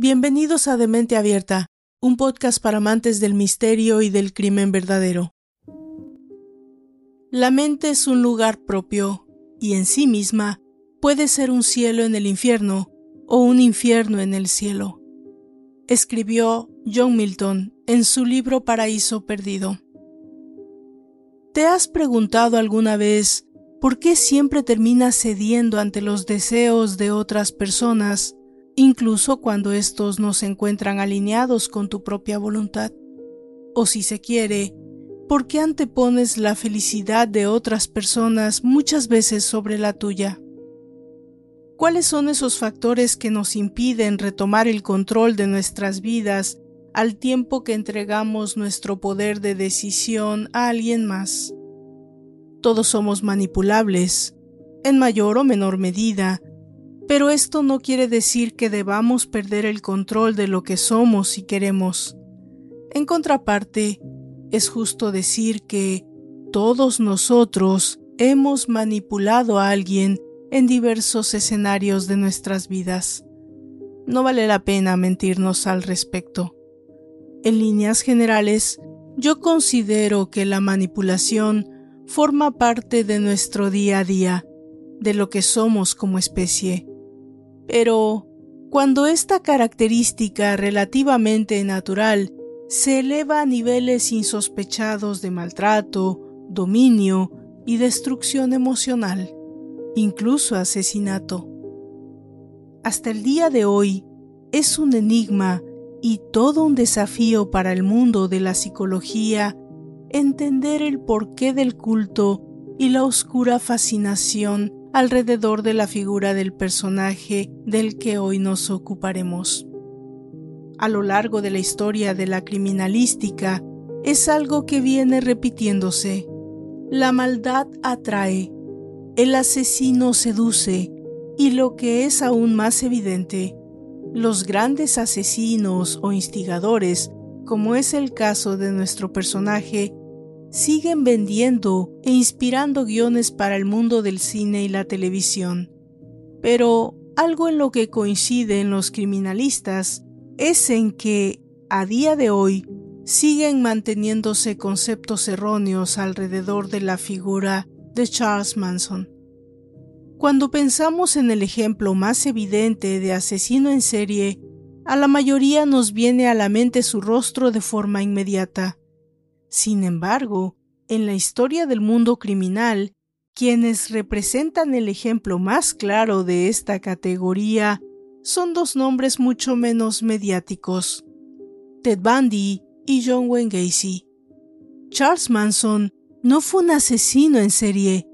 Bienvenidos a Demente Abierta, un podcast para amantes del misterio y del crimen verdadero. La mente es un lugar propio y en sí misma puede ser un cielo en el infierno o un infierno en el cielo. Escribió John Milton en su libro Paraíso Perdido. ¿Te has preguntado alguna vez por qué siempre terminas cediendo ante los deseos de otras personas incluso cuando estos no se encuentran alineados con tu propia voluntad. O si se quiere, ¿por qué antepones la felicidad de otras personas muchas veces sobre la tuya? ¿Cuáles son esos factores que nos impiden retomar el control de nuestras vidas al tiempo que entregamos nuestro poder de decisión a alguien más? Todos somos manipulables, en mayor o menor medida, pero esto no quiere decir que debamos perder el control de lo que somos y queremos. En contraparte, es justo decir que todos nosotros hemos manipulado a alguien en diversos escenarios de nuestras vidas. No vale la pena mentirnos al respecto. En líneas generales, yo considero que la manipulación forma parte de nuestro día a día, de lo que somos como especie. Pero cuando esta característica relativamente natural se eleva a niveles insospechados de maltrato, dominio y destrucción emocional, incluso asesinato. Hasta el día de hoy es un enigma y todo un desafío para el mundo de la psicología entender el porqué del culto y la oscura fascinación alrededor de la figura del personaje del que hoy nos ocuparemos. A lo largo de la historia de la criminalística, es algo que viene repitiéndose. La maldad atrae, el asesino seduce y lo que es aún más evidente, los grandes asesinos o instigadores, como es el caso de nuestro personaje, siguen vendiendo e inspirando guiones para el mundo del cine y la televisión. Pero algo en lo que coinciden los criminalistas es en que, a día de hoy, siguen manteniéndose conceptos erróneos alrededor de la figura de Charles Manson. Cuando pensamos en el ejemplo más evidente de asesino en serie, a la mayoría nos viene a la mente su rostro de forma inmediata. Sin embargo, en la historia del mundo criminal, quienes representan el ejemplo más claro de esta categoría son dos nombres mucho menos mediáticos, Ted Bundy y John Wayne Gacy. Charles Manson no fue un asesino en serie,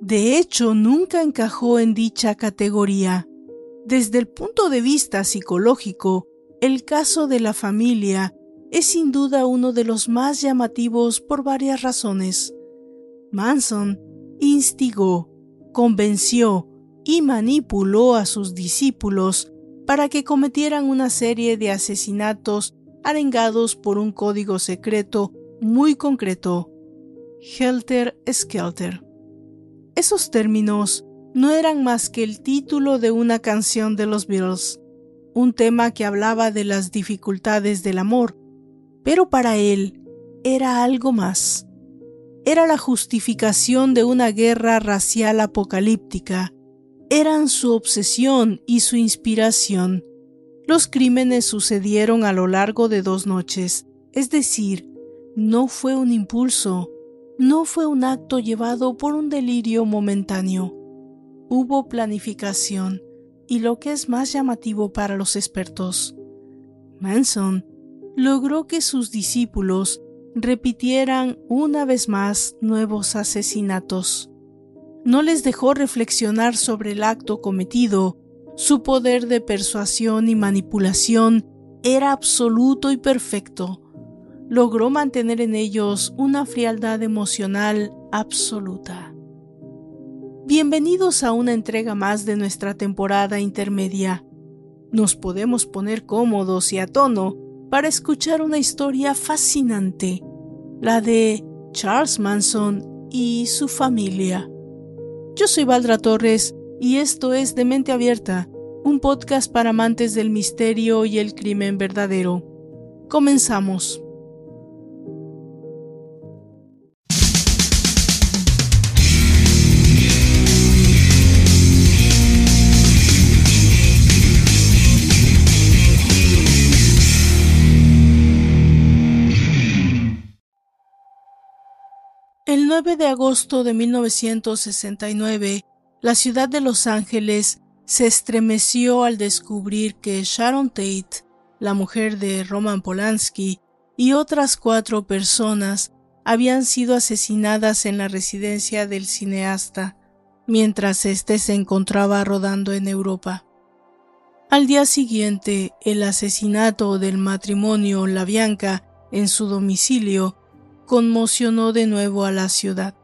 de hecho nunca encajó en dicha categoría. Desde el punto de vista psicológico, el caso de la familia es sin duda uno de los más llamativos por varias razones. Manson instigó, convenció y manipuló a sus discípulos para que cometieran una serie de asesinatos arengados por un código secreto muy concreto, Helter Skelter. Esos términos no eran más que el título de una canción de los Beatles, un tema que hablaba de las dificultades del amor, pero para él era algo más. Era la justificación de una guerra racial apocalíptica. Eran su obsesión y su inspiración. Los crímenes sucedieron a lo largo de dos noches, es decir, no fue un impulso, no fue un acto llevado por un delirio momentáneo. Hubo planificación y lo que es más llamativo para los expertos. Manson logró que sus discípulos repitieran una vez más nuevos asesinatos. No les dejó reflexionar sobre el acto cometido. Su poder de persuasión y manipulación era absoluto y perfecto. Logró mantener en ellos una frialdad emocional absoluta. Bienvenidos a una entrega más de nuestra temporada intermedia. Nos podemos poner cómodos y a tono para escuchar una historia fascinante, la de Charles Manson y su familia. Yo soy Valdra Torres y esto es De Mente Abierta, un podcast para amantes del misterio y el crimen verdadero. Comenzamos. El 9 de agosto de 1969, la ciudad de Los Ángeles se estremeció al descubrir que Sharon Tate, la mujer de Roman Polanski, y otras cuatro personas habían sido asesinadas en la residencia del cineasta, mientras éste se encontraba rodando en Europa. Al día siguiente, el asesinato del matrimonio La Bianca en su domicilio conmocionó de nuevo a la ciudad.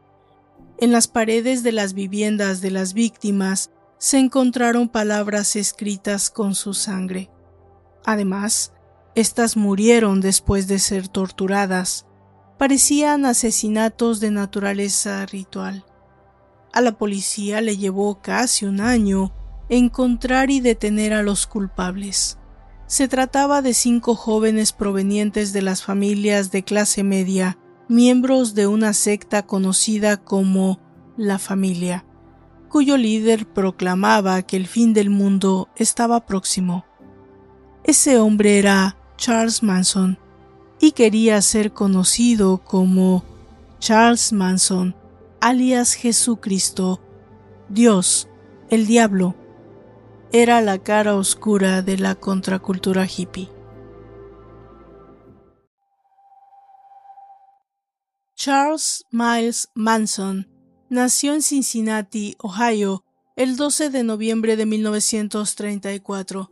En las paredes de las viviendas de las víctimas se encontraron palabras escritas con su sangre. Además, éstas murieron después de ser torturadas. Parecían asesinatos de naturaleza ritual. A la policía le llevó casi un año encontrar y detener a los culpables. Se trataba de cinco jóvenes provenientes de las familias de clase media miembros de una secta conocida como la familia, cuyo líder proclamaba que el fin del mundo estaba próximo. Ese hombre era Charles Manson y quería ser conocido como Charles Manson, alias Jesucristo, Dios, el diablo. Era la cara oscura de la contracultura hippie. Charles Miles Manson nació en Cincinnati, Ohio, el 12 de noviembre de 1934.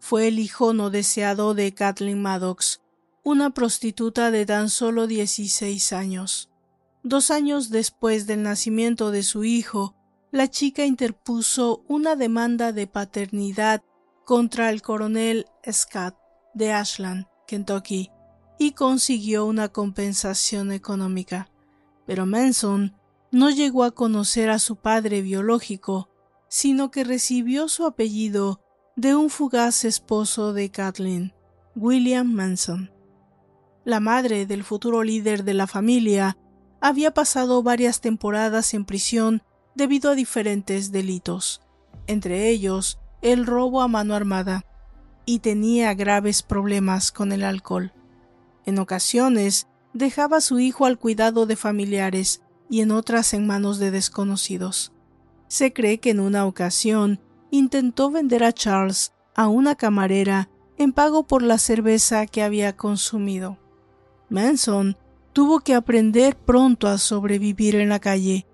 Fue el hijo no deseado de Kathleen Maddox, una prostituta de tan solo 16 años. Dos años después del nacimiento de su hijo, la chica interpuso una demanda de paternidad contra el coronel Scott de Ashland, Kentucky, y consiguió una compensación económica. Pero Manson no llegó a conocer a su padre biológico, sino que recibió su apellido de un fugaz esposo de Kathleen, William Manson. La madre del futuro líder de la familia había pasado varias temporadas en prisión debido a diferentes delitos, entre ellos el robo a mano armada, y tenía graves problemas con el alcohol. En ocasiones dejaba a su hijo al cuidado de familiares y en otras en manos de desconocidos. Se cree que en una ocasión intentó vender a Charles a una camarera en pago por la cerveza que había consumido. Manson tuvo que aprender pronto a sobrevivir en la calle.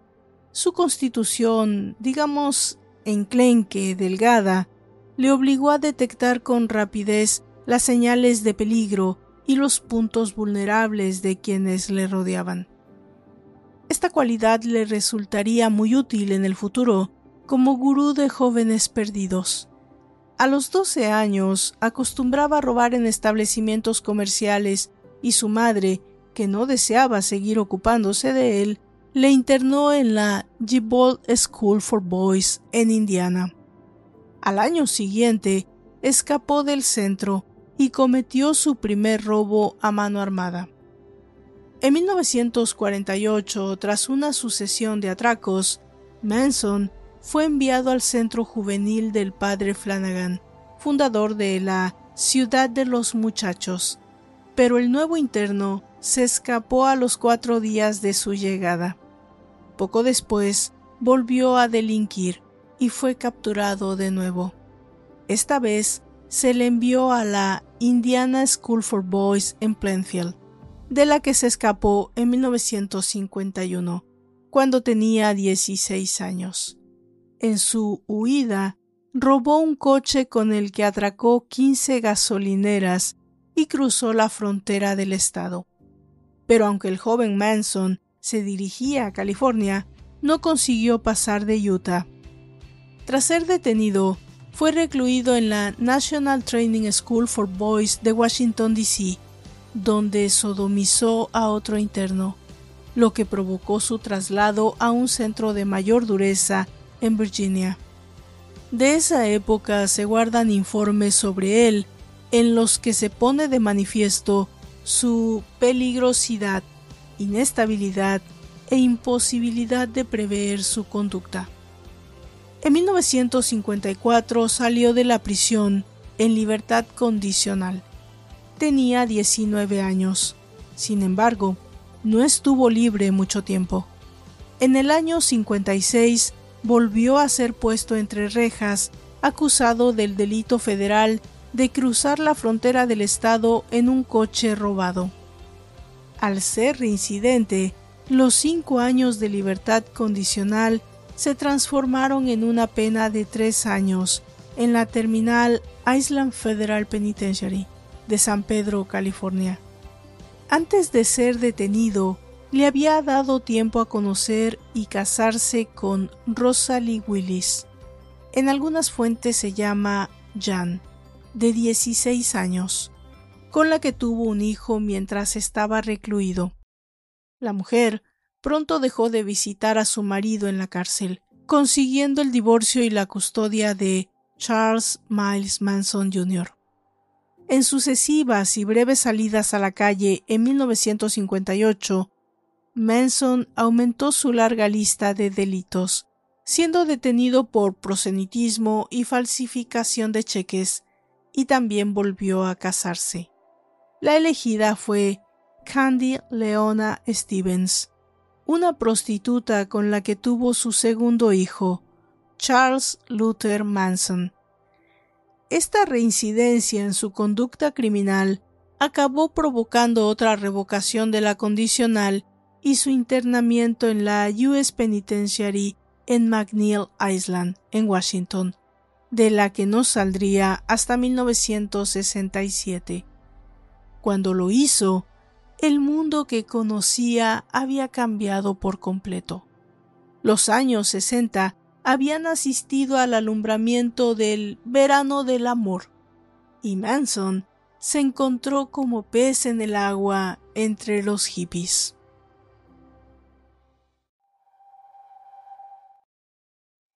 Su constitución, digamos, enclenque, delgada, le obligó a detectar con rapidez las señales de peligro y los puntos vulnerables de quienes le rodeaban. Esta cualidad le resultaría muy útil en el futuro como gurú de jóvenes perdidos. A los 12 años acostumbraba a robar en establecimientos comerciales y su madre, que no deseaba seguir ocupándose de él, le internó en la Gibbon School for Boys en Indiana. Al año siguiente, escapó del centro y cometió su primer robo a mano armada. En 1948, tras una sucesión de atracos, Manson fue enviado al centro juvenil del padre Flanagan, fundador de la Ciudad de los Muchachos, pero el nuevo interno se escapó a los cuatro días de su llegada. Poco después volvió a delinquir y fue capturado de nuevo. Esta vez se le envió a la Indiana School for Boys en Plainfield, de la que se escapó en 1951, cuando tenía 16 años. En su huida, robó un coche con el que atracó 15 gasolineras y cruzó la frontera del estado. Pero aunque el joven Manson se dirigía a California, no consiguió pasar de Utah. Tras ser detenido, fue recluido en la National Training School for Boys de Washington, D.C., donde sodomizó a otro interno, lo que provocó su traslado a un centro de mayor dureza en Virginia. De esa época se guardan informes sobre él en los que se pone de manifiesto su peligrosidad, inestabilidad e imposibilidad de prever su conducta. En 1954 salió de la prisión en libertad condicional. Tenía 19 años. Sin embargo, no estuvo libre mucho tiempo. En el año 56 volvió a ser puesto entre rejas, acusado del delito federal de cruzar la frontera del estado en un coche robado. Al ser reincidente, los cinco años de libertad condicional se transformaron en una pena de tres años en la terminal Island Federal Penitentiary de San Pedro, California. Antes de ser detenido, le había dado tiempo a conocer y casarse con Rosalie Willis. En algunas fuentes se llama Jan, de 16 años, con la que tuvo un hijo mientras estaba recluido. La mujer pronto dejó de visitar a su marido en la cárcel, consiguiendo el divorcio y la custodia de Charles Miles Manson Jr. En sucesivas y breves salidas a la calle en 1958, Manson aumentó su larga lista de delitos, siendo detenido por prosenitismo y falsificación de cheques, y también volvió a casarse. La elegida fue Candy Leona Stevens, una prostituta con la que tuvo su segundo hijo, Charles Luther Manson. Esta reincidencia en su conducta criminal acabó provocando otra revocación de la condicional y su internamiento en la US Penitentiary en McNeil Island, en Washington, de la que no saldría hasta 1967. Cuando lo hizo, el mundo que conocía había cambiado por completo. Los años 60 habían asistido al alumbramiento del verano del amor, y Manson se encontró como pez en el agua entre los hippies.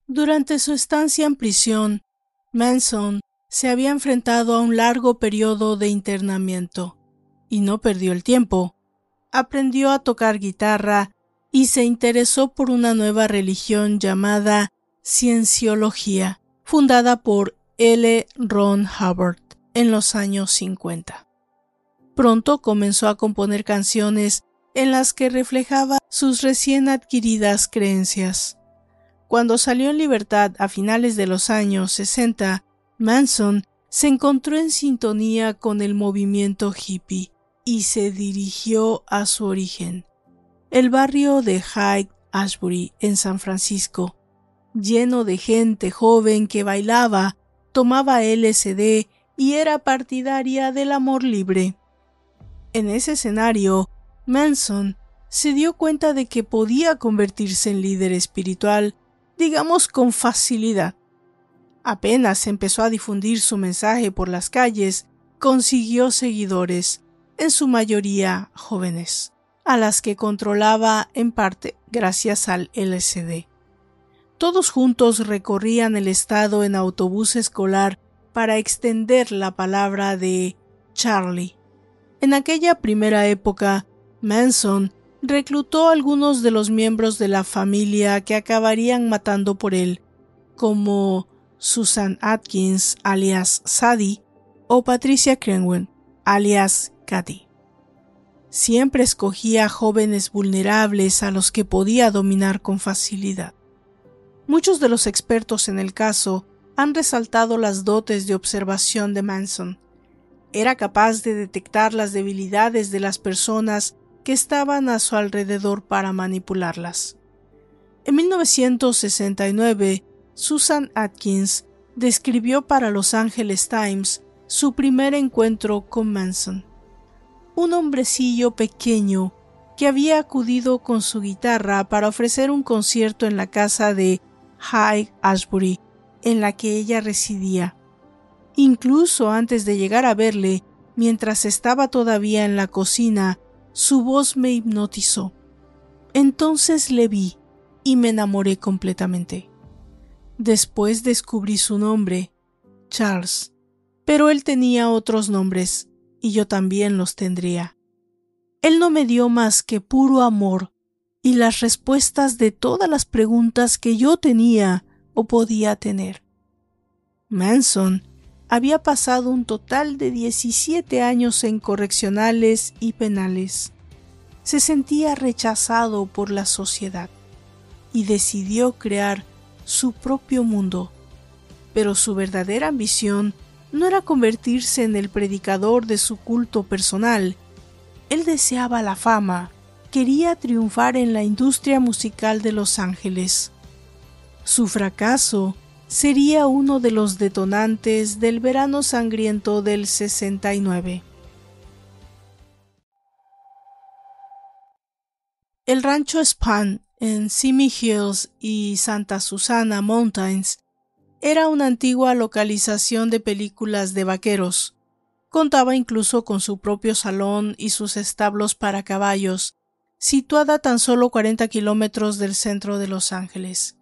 Durante su estancia en prisión, Manson se había enfrentado a un largo periodo de internamiento, y no perdió el tiempo. Aprendió a tocar guitarra y se interesó por una nueva religión llamada Cienciología, fundada por L. Ron Hubbard en los años 50. Pronto comenzó a componer canciones en las que reflejaba sus recién adquiridas creencias. Cuando salió en libertad a finales de los años 60, Manson se encontró en sintonía con el movimiento hippie y se dirigió a su origen, el barrio de Hyde Ashbury en San Francisco, lleno de gente joven que bailaba, tomaba LSD y era partidaria del amor libre. En ese escenario, Manson se dio cuenta de que podía convertirse en líder espiritual digamos con facilidad. Apenas empezó a difundir su mensaje por las calles, consiguió seguidores, en su mayoría jóvenes, a las que controlaba en parte gracias al LSD. Todos juntos recorrían el estado en autobús escolar para extender la palabra de Charlie. En aquella primera época, Manson reclutó a algunos de los miembros de la familia que acabarían matando por él, como Susan Atkins, alias Sadie, o Patricia Crenwen, alias Cathy. Siempre escogía jóvenes vulnerables a los que podía dominar con facilidad. Muchos de los expertos en el caso han resaltado las dotes de observación de Manson. Era capaz de detectar las debilidades de las personas que estaban a su alrededor para manipularlas. En 1969, Susan Atkins describió para Los Angeles Times su primer encuentro con Manson. Un hombrecillo pequeño que había acudido con su guitarra para ofrecer un concierto en la casa de High Ashbury, en la que ella residía. Incluso antes de llegar a verle, mientras estaba todavía en la cocina su voz me hipnotizó. Entonces le vi y me enamoré completamente. Después descubrí su nombre, Charles, pero él tenía otros nombres, y yo también los tendría. Él no me dio más que puro amor y las respuestas de todas las preguntas que yo tenía o podía tener. Manson había pasado un total de 17 años en correccionales y penales. Se sentía rechazado por la sociedad y decidió crear su propio mundo. Pero su verdadera ambición no era convertirse en el predicador de su culto personal. Él deseaba la fama, quería triunfar en la industria musical de Los Ángeles. Su fracaso sería uno de los detonantes del verano sangriento del 69. El rancho Span en Simi Hills y Santa Susana Mountains era una antigua localización de películas de vaqueros. Contaba incluso con su propio salón y sus establos para caballos, situada tan solo 40 kilómetros del centro de Los Ángeles.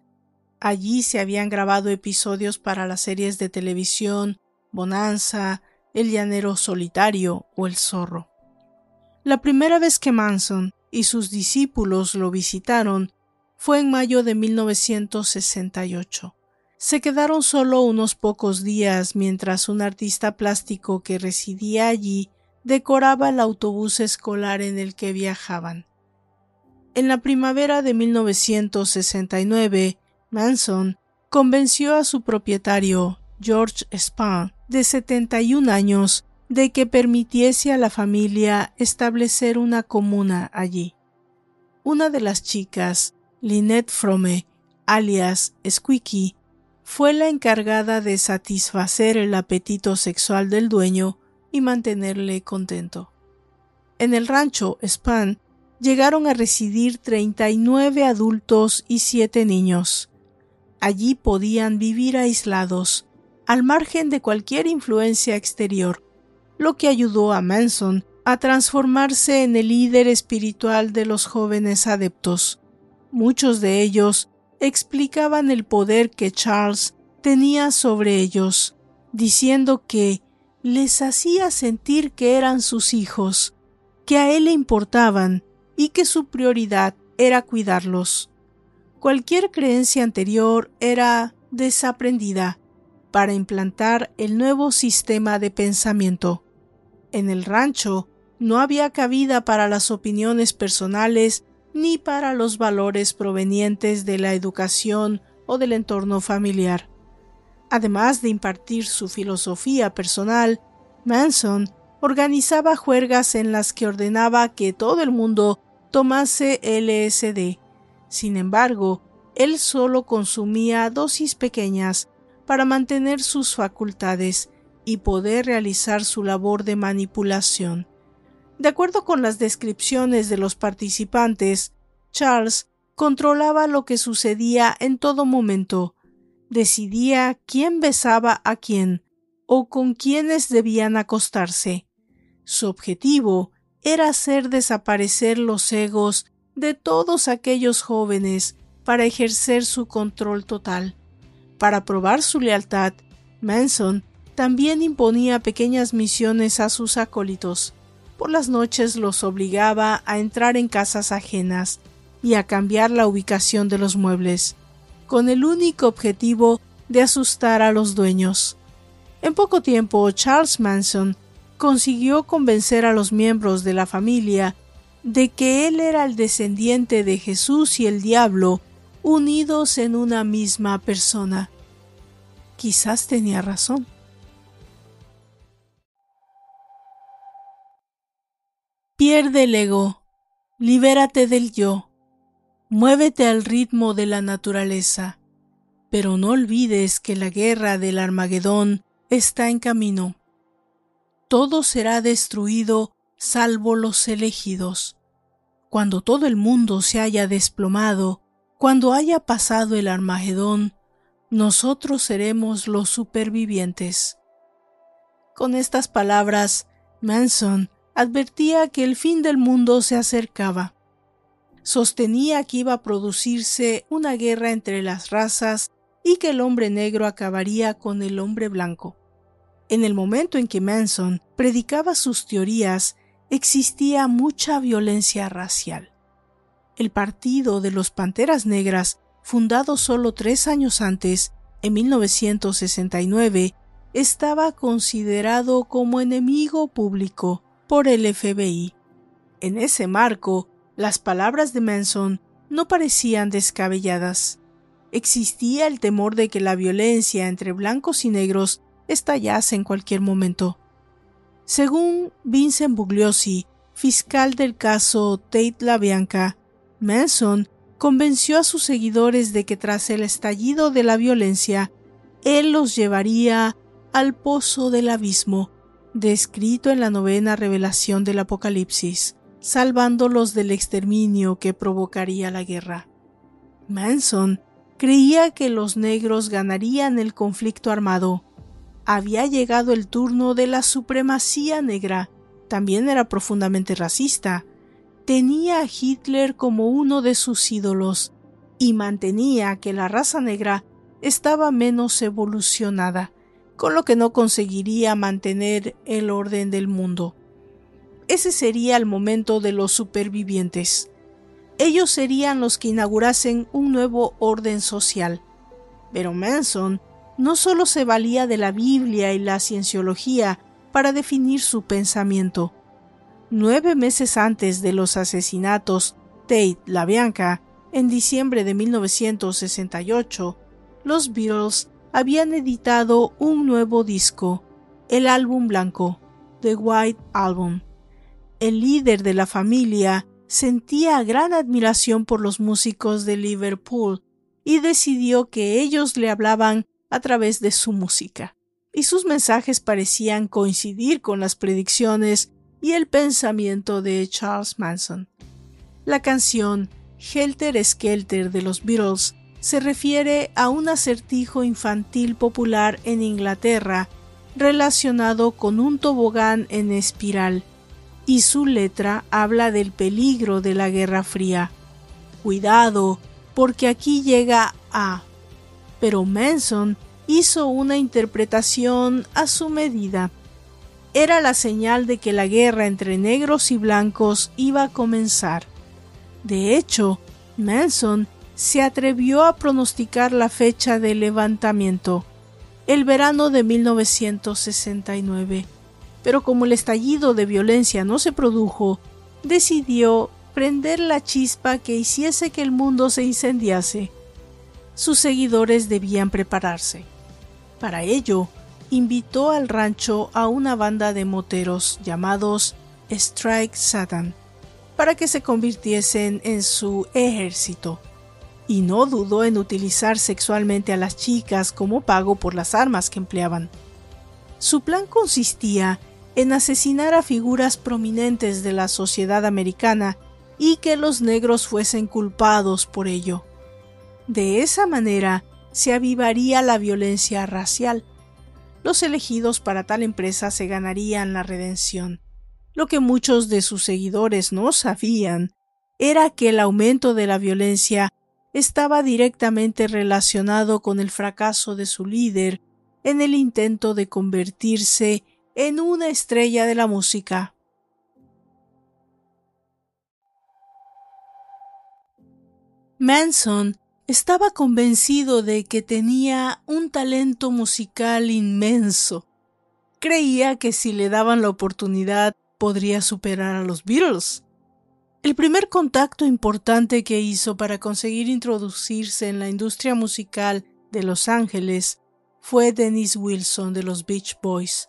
Allí se habían grabado episodios para las series de televisión Bonanza, El llanero solitario o El zorro. La primera vez que Manson y sus discípulos lo visitaron fue en mayo de 1968. Se quedaron solo unos pocos días mientras un artista plástico que residía allí decoraba el autobús escolar en el que viajaban. En la primavera de 1969, Manson convenció a su propietario, George Spahn, de 71 años, de que permitiese a la familia establecer una comuna allí. Una de las chicas, Lynette Frome, alias Squeaky, fue la encargada de satisfacer el apetito sexual del dueño y mantenerle contento. En el rancho Spahn llegaron a residir 39 adultos y siete niños. Allí podían vivir aislados, al margen de cualquier influencia exterior, lo que ayudó a Manson a transformarse en el líder espiritual de los jóvenes adeptos. Muchos de ellos explicaban el poder que Charles tenía sobre ellos, diciendo que les hacía sentir que eran sus hijos, que a él le importaban y que su prioridad era cuidarlos. Cualquier creencia anterior era desaprendida para implantar el nuevo sistema de pensamiento. En el rancho no había cabida para las opiniones personales ni para los valores provenientes de la educación o del entorno familiar. Además de impartir su filosofía personal, Manson organizaba juergas en las que ordenaba que todo el mundo tomase LSD sin embargo, él solo consumía dosis pequeñas para mantener sus facultades y poder realizar su labor de manipulación. De acuerdo con las descripciones de los participantes, Charles controlaba lo que sucedía en todo momento, decidía quién besaba a quién o con quiénes debían acostarse. Su objetivo era hacer desaparecer los egos de todos aquellos jóvenes para ejercer su control total. Para probar su lealtad, Manson también imponía pequeñas misiones a sus acólitos. Por las noches los obligaba a entrar en casas ajenas y a cambiar la ubicación de los muebles, con el único objetivo de asustar a los dueños. En poco tiempo, Charles Manson consiguió convencer a los miembros de la familia de que él era el descendiente de Jesús y el diablo unidos en una misma persona. Quizás tenía razón. Pierde el ego, libérate del yo, muévete al ritmo de la naturaleza, pero no olvides que la guerra del Armagedón está en camino. Todo será destruido salvo los elegidos. Cuando todo el mundo se haya desplomado, cuando haya pasado el Armagedón, nosotros seremos los supervivientes. Con estas palabras, Manson advertía que el fin del mundo se acercaba. Sostenía que iba a producirse una guerra entre las razas y que el hombre negro acabaría con el hombre blanco. En el momento en que Manson predicaba sus teorías, existía mucha violencia racial. El Partido de los Panteras Negras, fundado solo tres años antes, en 1969, estaba considerado como enemigo público por el FBI. En ese marco, las palabras de Manson no parecían descabelladas. Existía el temor de que la violencia entre blancos y negros estallase en cualquier momento. Según Vincent Bugliosi, fiscal del caso Tate LaBianca, Manson convenció a sus seguidores de que tras el estallido de la violencia, él los llevaría al pozo del abismo, descrito en la novena revelación del Apocalipsis, salvándolos del exterminio que provocaría la guerra. Manson creía que los negros ganarían el conflicto armado. Había llegado el turno de la supremacía negra. También era profundamente racista. Tenía a Hitler como uno de sus ídolos y mantenía que la raza negra estaba menos evolucionada con lo que no conseguiría mantener el orden del mundo. Ese sería el momento de los supervivientes. Ellos serían los que inaugurasen un nuevo orden social. Pero Manson no solo se valía de la Biblia y la cienciología para definir su pensamiento. Nueve meses antes de los asesinatos Tate LaBianca, en diciembre de 1968, los Beatles habían editado un nuevo disco, el álbum blanco, The White Album. El líder de la familia sentía gran admiración por los músicos de Liverpool y decidió que ellos le hablaban a través de su música, y sus mensajes parecían coincidir con las predicciones y el pensamiento de Charles Manson. La canción Helter Skelter de los Beatles se refiere a un acertijo infantil popular en Inglaterra relacionado con un tobogán en espiral, y su letra habla del peligro de la Guerra Fría. Cuidado, porque aquí llega a. Pero Manson hizo una interpretación a su medida. Era la señal de que la guerra entre negros y blancos iba a comenzar. De hecho, Manson se atrevió a pronosticar la fecha del levantamiento, el verano de 1969. Pero como el estallido de violencia no se produjo, decidió prender la chispa que hiciese que el mundo se incendiase. Sus seguidores debían prepararse. Para ello, invitó al rancho a una banda de moteros llamados Strike Satan para que se convirtiesen en su ejército y no dudó en utilizar sexualmente a las chicas como pago por las armas que empleaban. Su plan consistía en asesinar a figuras prominentes de la sociedad americana y que los negros fuesen culpados por ello. De esa manera se avivaría la violencia racial. Los elegidos para tal empresa se ganarían la redención. Lo que muchos de sus seguidores no sabían era que el aumento de la violencia estaba directamente relacionado con el fracaso de su líder en el intento de convertirse en una estrella de la música. Manson estaba convencido de que tenía un talento musical inmenso. Creía que si le daban la oportunidad podría superar a los Beatles. El primer contacto importante que hizo para conseguir introducirse en la industria musical de Los Ángeles fue Dennis Wilson de los Beach Boys.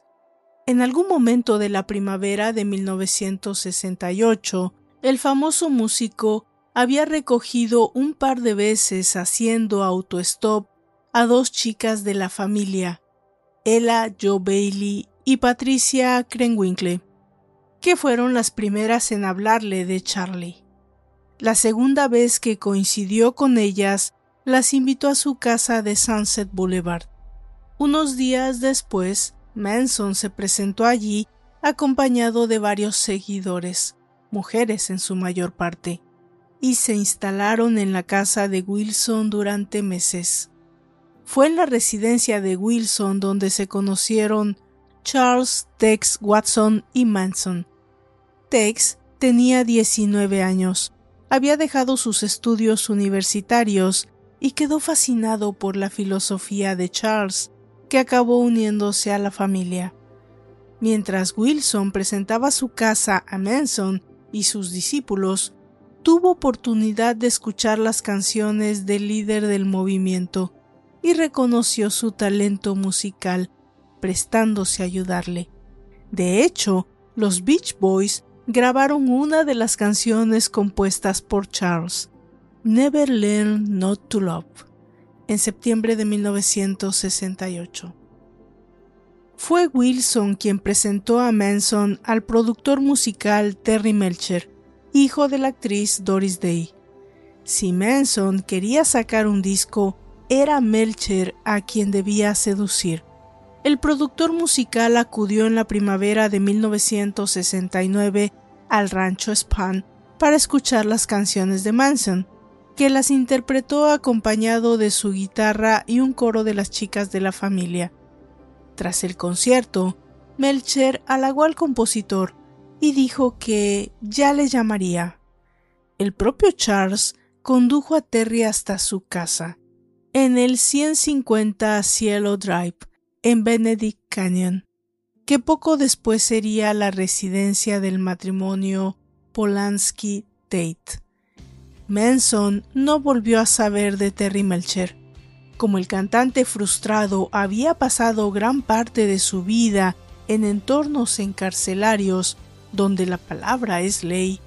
En algún momento de la primavera de 1968, el famoso músico había recogido un par de veces haciendo autostop a dos chicas de la familia, Ella Joe Bailey y Patricia Krenwinkle que fueron las primeras en hablarle de Charlie. La segunda vez que coincidió con ellas, las invitó a su casa de Sunset Boulevard. Unos días después, Manson se presentó allí acompañado de varios seguidores, mujeres en su mayor parte, y se instalaron en la casa de Wilson durante meses. Fue en la residencia de Wilson donde se conocieron Charles Tex Watson y Manson. Tex tenía 19 años, había dejado sus estudios universitarios y quedó fascinado por la filosofía de Charles, que acabó uniéndose a la familia. Mientras Wilson presentaba su casa a Manson y sus discípulos, tuvo oportunidad de escuchar las canciones del líder del movimiento y reconoció su talento musical, prestándose a ayudarle. De hecho, los Beach Boys grabaron una de las canciones compuestas por Charles, Never Learn Not to Love, en septiembre de 1968. Fue Wilson quien presentó a Manson al productor musical Terry Melcher, hijo de la actriz Doris Day. Si Manson quería sacar un disco, era Melcher a quien debía seducir. El productor musical acudió en la primavera de 1969 al rancho Span para escuchar las canciones de Manson, que las interpretó acompañado de su guitarra y un coro de las chicas de la familia. Tras el concierto, Melcher halagó al compositor y dijo que ya le llamaría. El propio Charles condujo a Terry hasta su casa, en el 150 Cielo Drive, en Benedict Canyon que poco después sería la residencia del matrimonio Polanski-Tate. Manson no volvió a saber de Terry Melcher. Como el cantante frustrado había pasado gran parte de su vida en entornos encarcelarios donde la palabra es ley,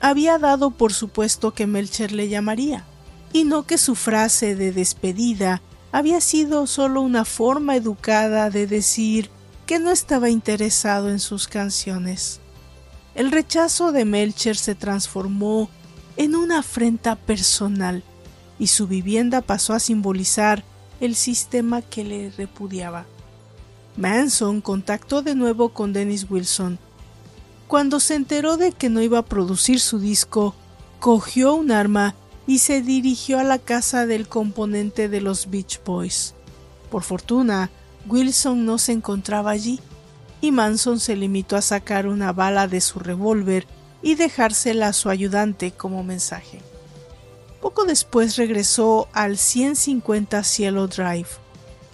había dado por supuesto que Melcher le llamaría, y no que su frase de despedida había sido solo una forma educada de decir que no estaba interesado en sus canciones. El rechazo de Melcher se transformó en una afrenta personal y su vivienda pasó a simbolizar el sistema que le repudiaba. Manson contactó de nuevo con Dennis Wilson. Cuando se enteró de que no iba a producir su disco, cogió un arma y se dirigió a la casa del componente de los Beach Boys. Por fortuna, Wilson no se encontraba allí, y Manson se limitó a sacar una bala de su revólver y dejársela a su ayudante como mensaje. Poco después regresó al 150 Cielo Drive.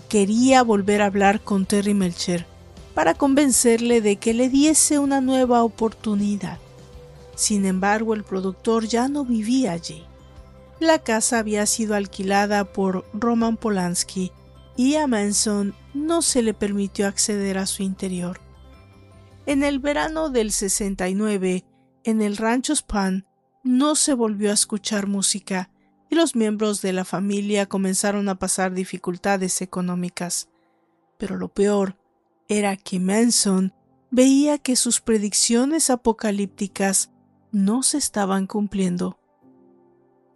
Quería volver a hablar con Terry Melcher para convencerle de que le diese una nueva oportunidad. Sin embargo, el productor ya no vivía allí. La casa había sido alquilada por Roman Polanski y a Manson no se le permitió acceder a su interior. En el verano del 69, en el rancho Span, no se volvió a escuchar música y los miembros de la familia comenzaron a pasar dificultades económicas. Pero lo peor era que Manson veía que sus predicciones apocalípticas no se estaban cumpliendo.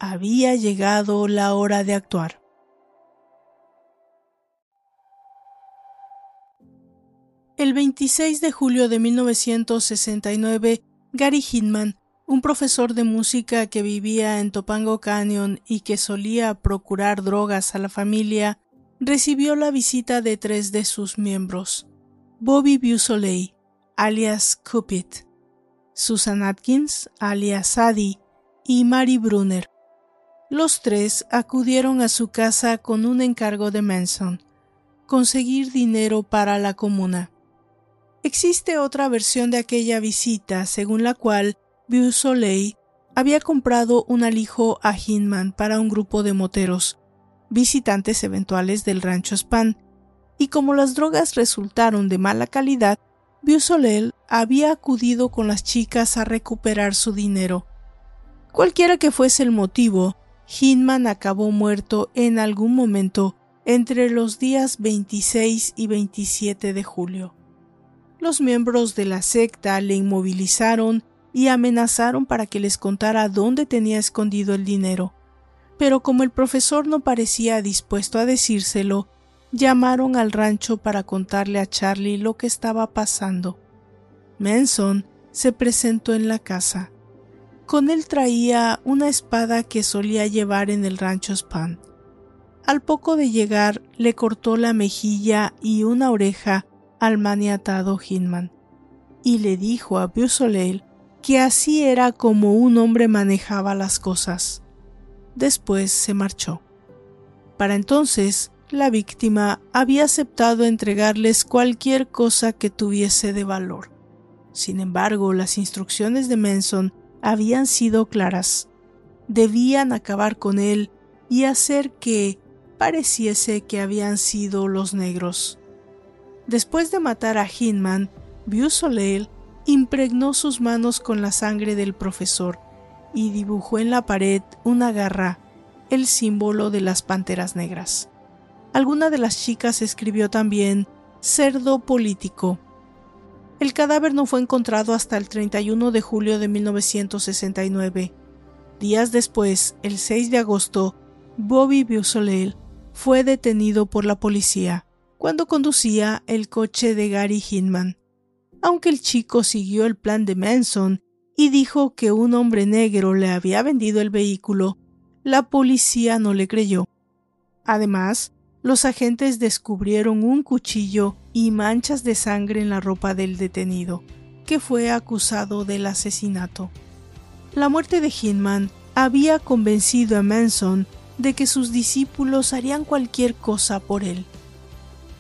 Había llegado la hora de actuar. El 26 de julio de 1969, Gary Hinman, un profesor de música que vivía en Topango Canyon y que solía procurar drogas a la familia, recibió la visita de tres de sus miembros: Bobby Busoley, alias Cupid, Susan Atkins, alias Sadie, y Mary Brunner. Los tres acudieron a su casa con un encargo de Manson, conseguir dinero para la comuna. Existe otra versión de aquella visita según la cual Bill Soleil había comprado un alijo a Hinman para un grupo de moteros, visitantes eventuales del rancho Span, y como las drogas resultaron de mala calidad, Soleil había acudido con las chicas a recuperar su dinero. Cualquiera que fuese el motivo, Hinman acabó muerto en algún momento entre los días 26 y 27 de julio los miembros de la secta le inmovilizaron y amenazaron para que les contara dónde tenía escondido el dinero. Pero como el profesor no parecía dispuesto a decírselo, llamaron al rancho para contarle a Charlie lo que estaba pasando. Manson se presentó en la casa. Con él traía una espada que solía llevar en el rancho Span. al poco de llegar le cortó la mejilla y una oreja al maniatado Hinman y le dijo a Beausoleil que así era como un hombre manejaba las cosas. Después se marchó. Para entonces, la víctima había aceptado entregarles cualquier cosa que tuviese de valor. Sin embargo, las instrucciones de Manson habían sido claras. Debían acabar con él y hacer que pareciese que habían sido los negros. Después de matar a Hinman, Soleil impregnó sus manos con la sangre del profesor y dibujó en la pared una garra, el símbolo de las panteras negras. Alguna de las chicas escribió también cerdo político. El cadáver no fue encontrado hasta el 31 de julio de 1969. Días después, el 6 de agosto, Bobby Beausoleil fue detenido por la policía cuando conducía el coche de Gary Hinman. Aunque el chico siguió el plan de Manson y dijo que un hombre negro le había vendido el vehículo, la policía no le creyó. Además, los agentes descubrieron un cuchillo y manchas de sangre en la ropa del detenido, que fue acusado del asesinato. La muerte de Hinman había convencido a Manson de que sus discípulos harían cualquier cosa por él.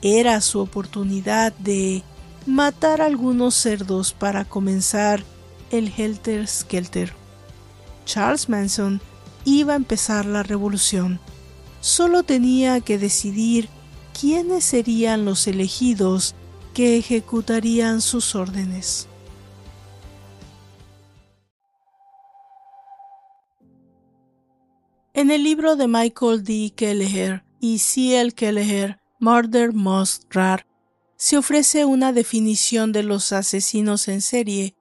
Era su oportunidad de matar algunos cerdos para comenzar el Helter Skelter. Charles Manson iba a empezar la revolución. Solo tenía que decidir quiénes serían los elegidos que ejecutarían sus órdenes. En el libro de Michael D. Kelleher y C. L. Kelleher, Murder Most Rare, se ofrece una definición de los asesinos en serie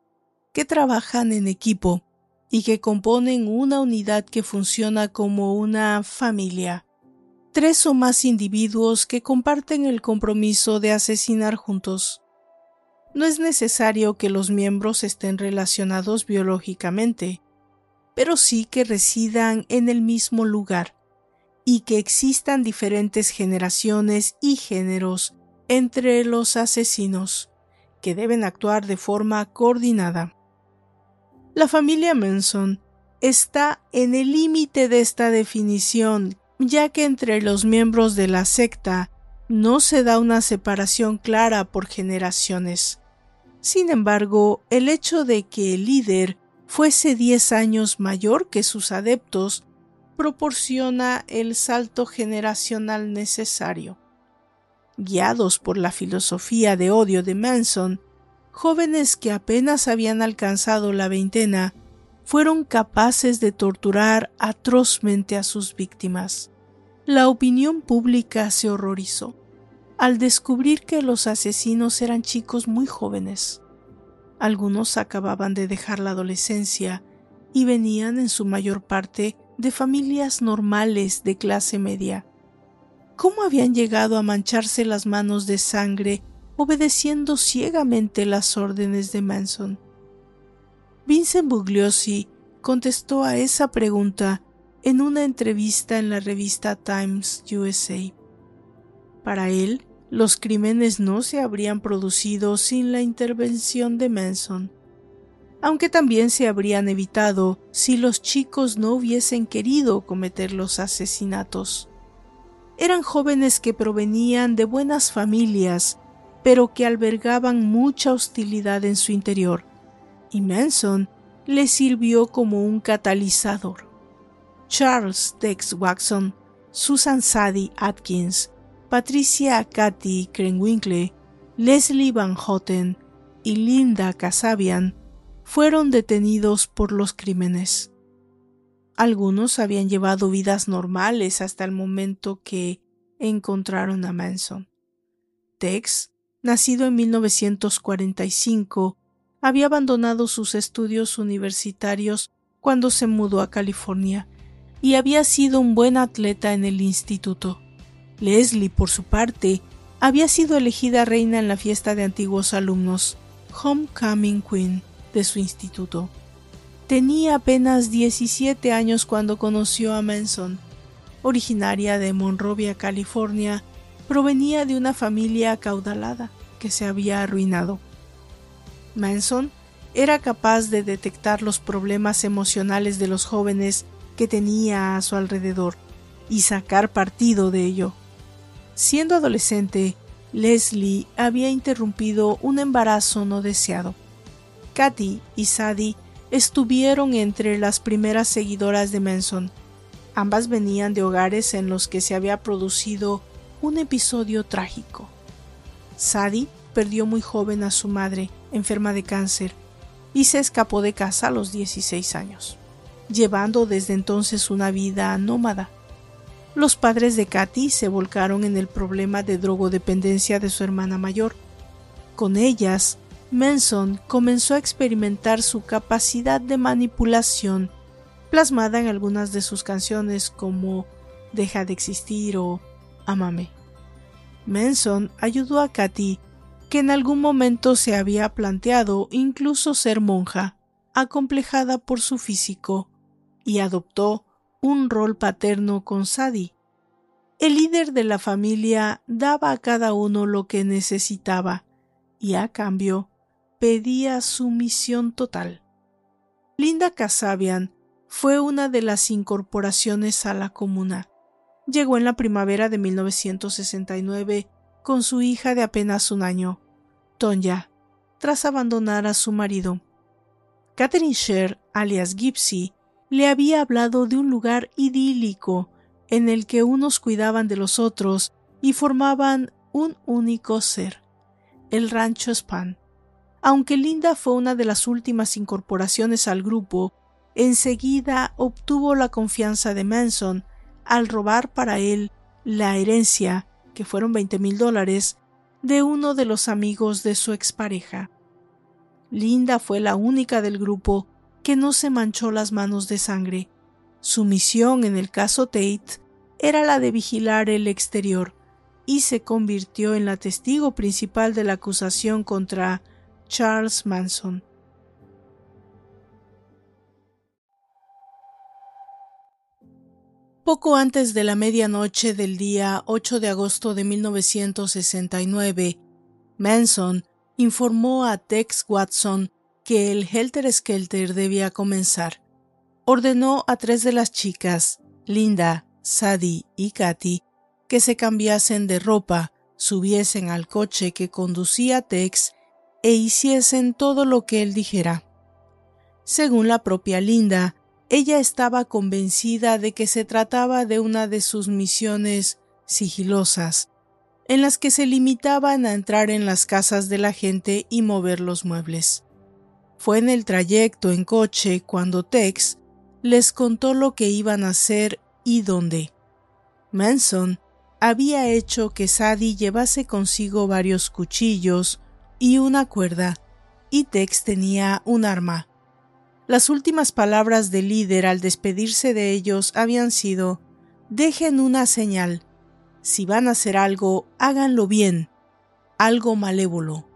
que trabajan en equipo y que componen una unidad que funciona como una familia. Tres o más individuos que comparten el compromiso de asesinar juntos. No es necesario que los miembros estén relacionados biológicamente, pero sí que residan en el mismo lugar y que existan diferentes generaciones y géneros entre los asesinos, que deben actuar de forma coordinada. La familia Manson está en el límite de esta definición, ya que entre los miembros de la secta no se da una separación clara por generaciones. Sin embargo, el hecho de que el líder fuese diez años mayor que sus adeptos proporciona el salto generacional necesario. Guiados por la filosofía de odio de Manson, jóvenes que apenas habían alcanzado la veintena fueron capaces de torturar atrozmente a sus víctimas. La opinión pública se horrorizó al descubrir que los asesinos eran chicos muy jóvenes. Algunos acababan de dejar la adolescencia y venían en su mayor parte de familias normales de clase media. ¿Cómo habían llegado a mancharse las manos de sangre obedeciendo ciegamente las órdenes de Manson. Vincent Bugliosi contestó a esa pregunta en una entrevista en la revista Times USA. Para él, los crímenes no se habrían producido sin la intervención de Manson, aunque también se habrían evitado si los chicos no hubiesen querido cometer los asesinatos. Eran jóvenes que provenían de buenas familias pero que albergaban mucha hostilidad en su interior, y Manson le sirvió como un catalizador. Charles Tex Watson, Susan Sadie Atkins, Patricia Cathy Krenwinkle, Leslie Van Houten y Linda Casabian fueron detenidos por los crímenes. Algunos habían llevado vidas normales hasta el momento que encontraron a Manson. Tex nacido en 1945, había abandonado sus estudios universitarios cuando se mudó a California y había sido un buen atleta en el instituto. Leslie, por su parte, había sido elegida reina en la fiesta de antiguos alumnos, Homecoming Queen, de su instituto. Tenía apenas 17 años cuando conoció a Manson. originaria de Monrovia, California, provenía de una familia acaudalada que se había arruinado. Manson era capaz de detectar los problemas emocionales de los jóvenes que tenía a su alrededor y sacar partido de ello. Siendo adolescente, Leslie había interrumpido un embarazo no deseado. Katy y Sadie estuvieron entre las primeras seguidoras de Manson. Ambas venían de hogares en los que se había producido un episodio trágico. Sadie perdió muy joven a su madre, enferma de cáncer, y se escapó de casa a los 16 años, llevando desde entonces una vida nómada. Los padres de Katy se volcaron en el problema de drogodependencia de su hermana mayor. Con ellas, Manson comenzó a experimentar su capacidad de manipulación, plasmada en algunas de sus canciones como Deja de existir o Amame. Manson ayudó a Katy, que en algún momento se había planteado incluso ser monja, acomplejada por su físico, y adoptó un rol paterno con Sadie. El líder de la familia daba a cada uno lo que necesitaba, y a cambio pedía sumisión total. Linda Casabian fue una de las incorporaciones a la comuna. Llegó en la primavera de 1969 con su hija de apenas un año, Tonya, tras abandonar a su marido. Catherine Sher, alias Gypsy, le había hablado de un lugar idílico en el que unos cuidaban de los otros y formaban un único ser, el rancho Span. Aunque Linda fue una de las últimas incorporaciones al grupo, enseguida obtuvo la confianza de Manson al robar para él la herencia, que fueron 20 mil dólares, de uno de los amigos de su expareja. Linda fue la única del grupo que no se manchó las manos de sangre. Su misión en el caso Tate era la de vigilar el exterior y se convirtió en la testigo principal de la acusación contra Charles Manson. Poco antes de la medianoche del día 8 de agosto de 1969, Manson informó a Tex Watson que el Helter Skelter debía comenzar. Ordenó a tres de las chicas, Linda, Sadie y Katy, que se cambiasen de ropa, subiesen al coche que conducía Tex e hiciesen todo lo que él dijera. Según la propia Linda, ella estaba convencida de que se trataba de una de sus misiones sigilosas, en las que se limitaban a entrar en las casas de la gente y mover los muebles. Fue en el trayecto en coche cuando Tex les contó lo que iban a hacer y dónde. Manson había hecho que Sadie llevase consigo varios cuchillos, y una cuerda, y Tex tenía un arma. Las últimas palabras del líder al despedirse de ellos habían sido Dejen una señal. Si van a hacer algo, háganlo bien, algo malévolo.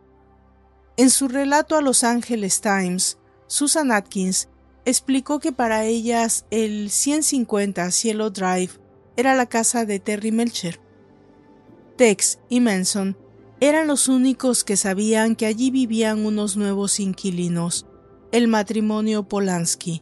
En su relato a Los Angeles Times, Susan Atkins explicó que para ellas el 150 Cielo Drive era la casa de Terry Melcher. Tex y Manson eran los únicos que sabían que allí vivían unos nuevos inquilinos, el matrimonio Polanski.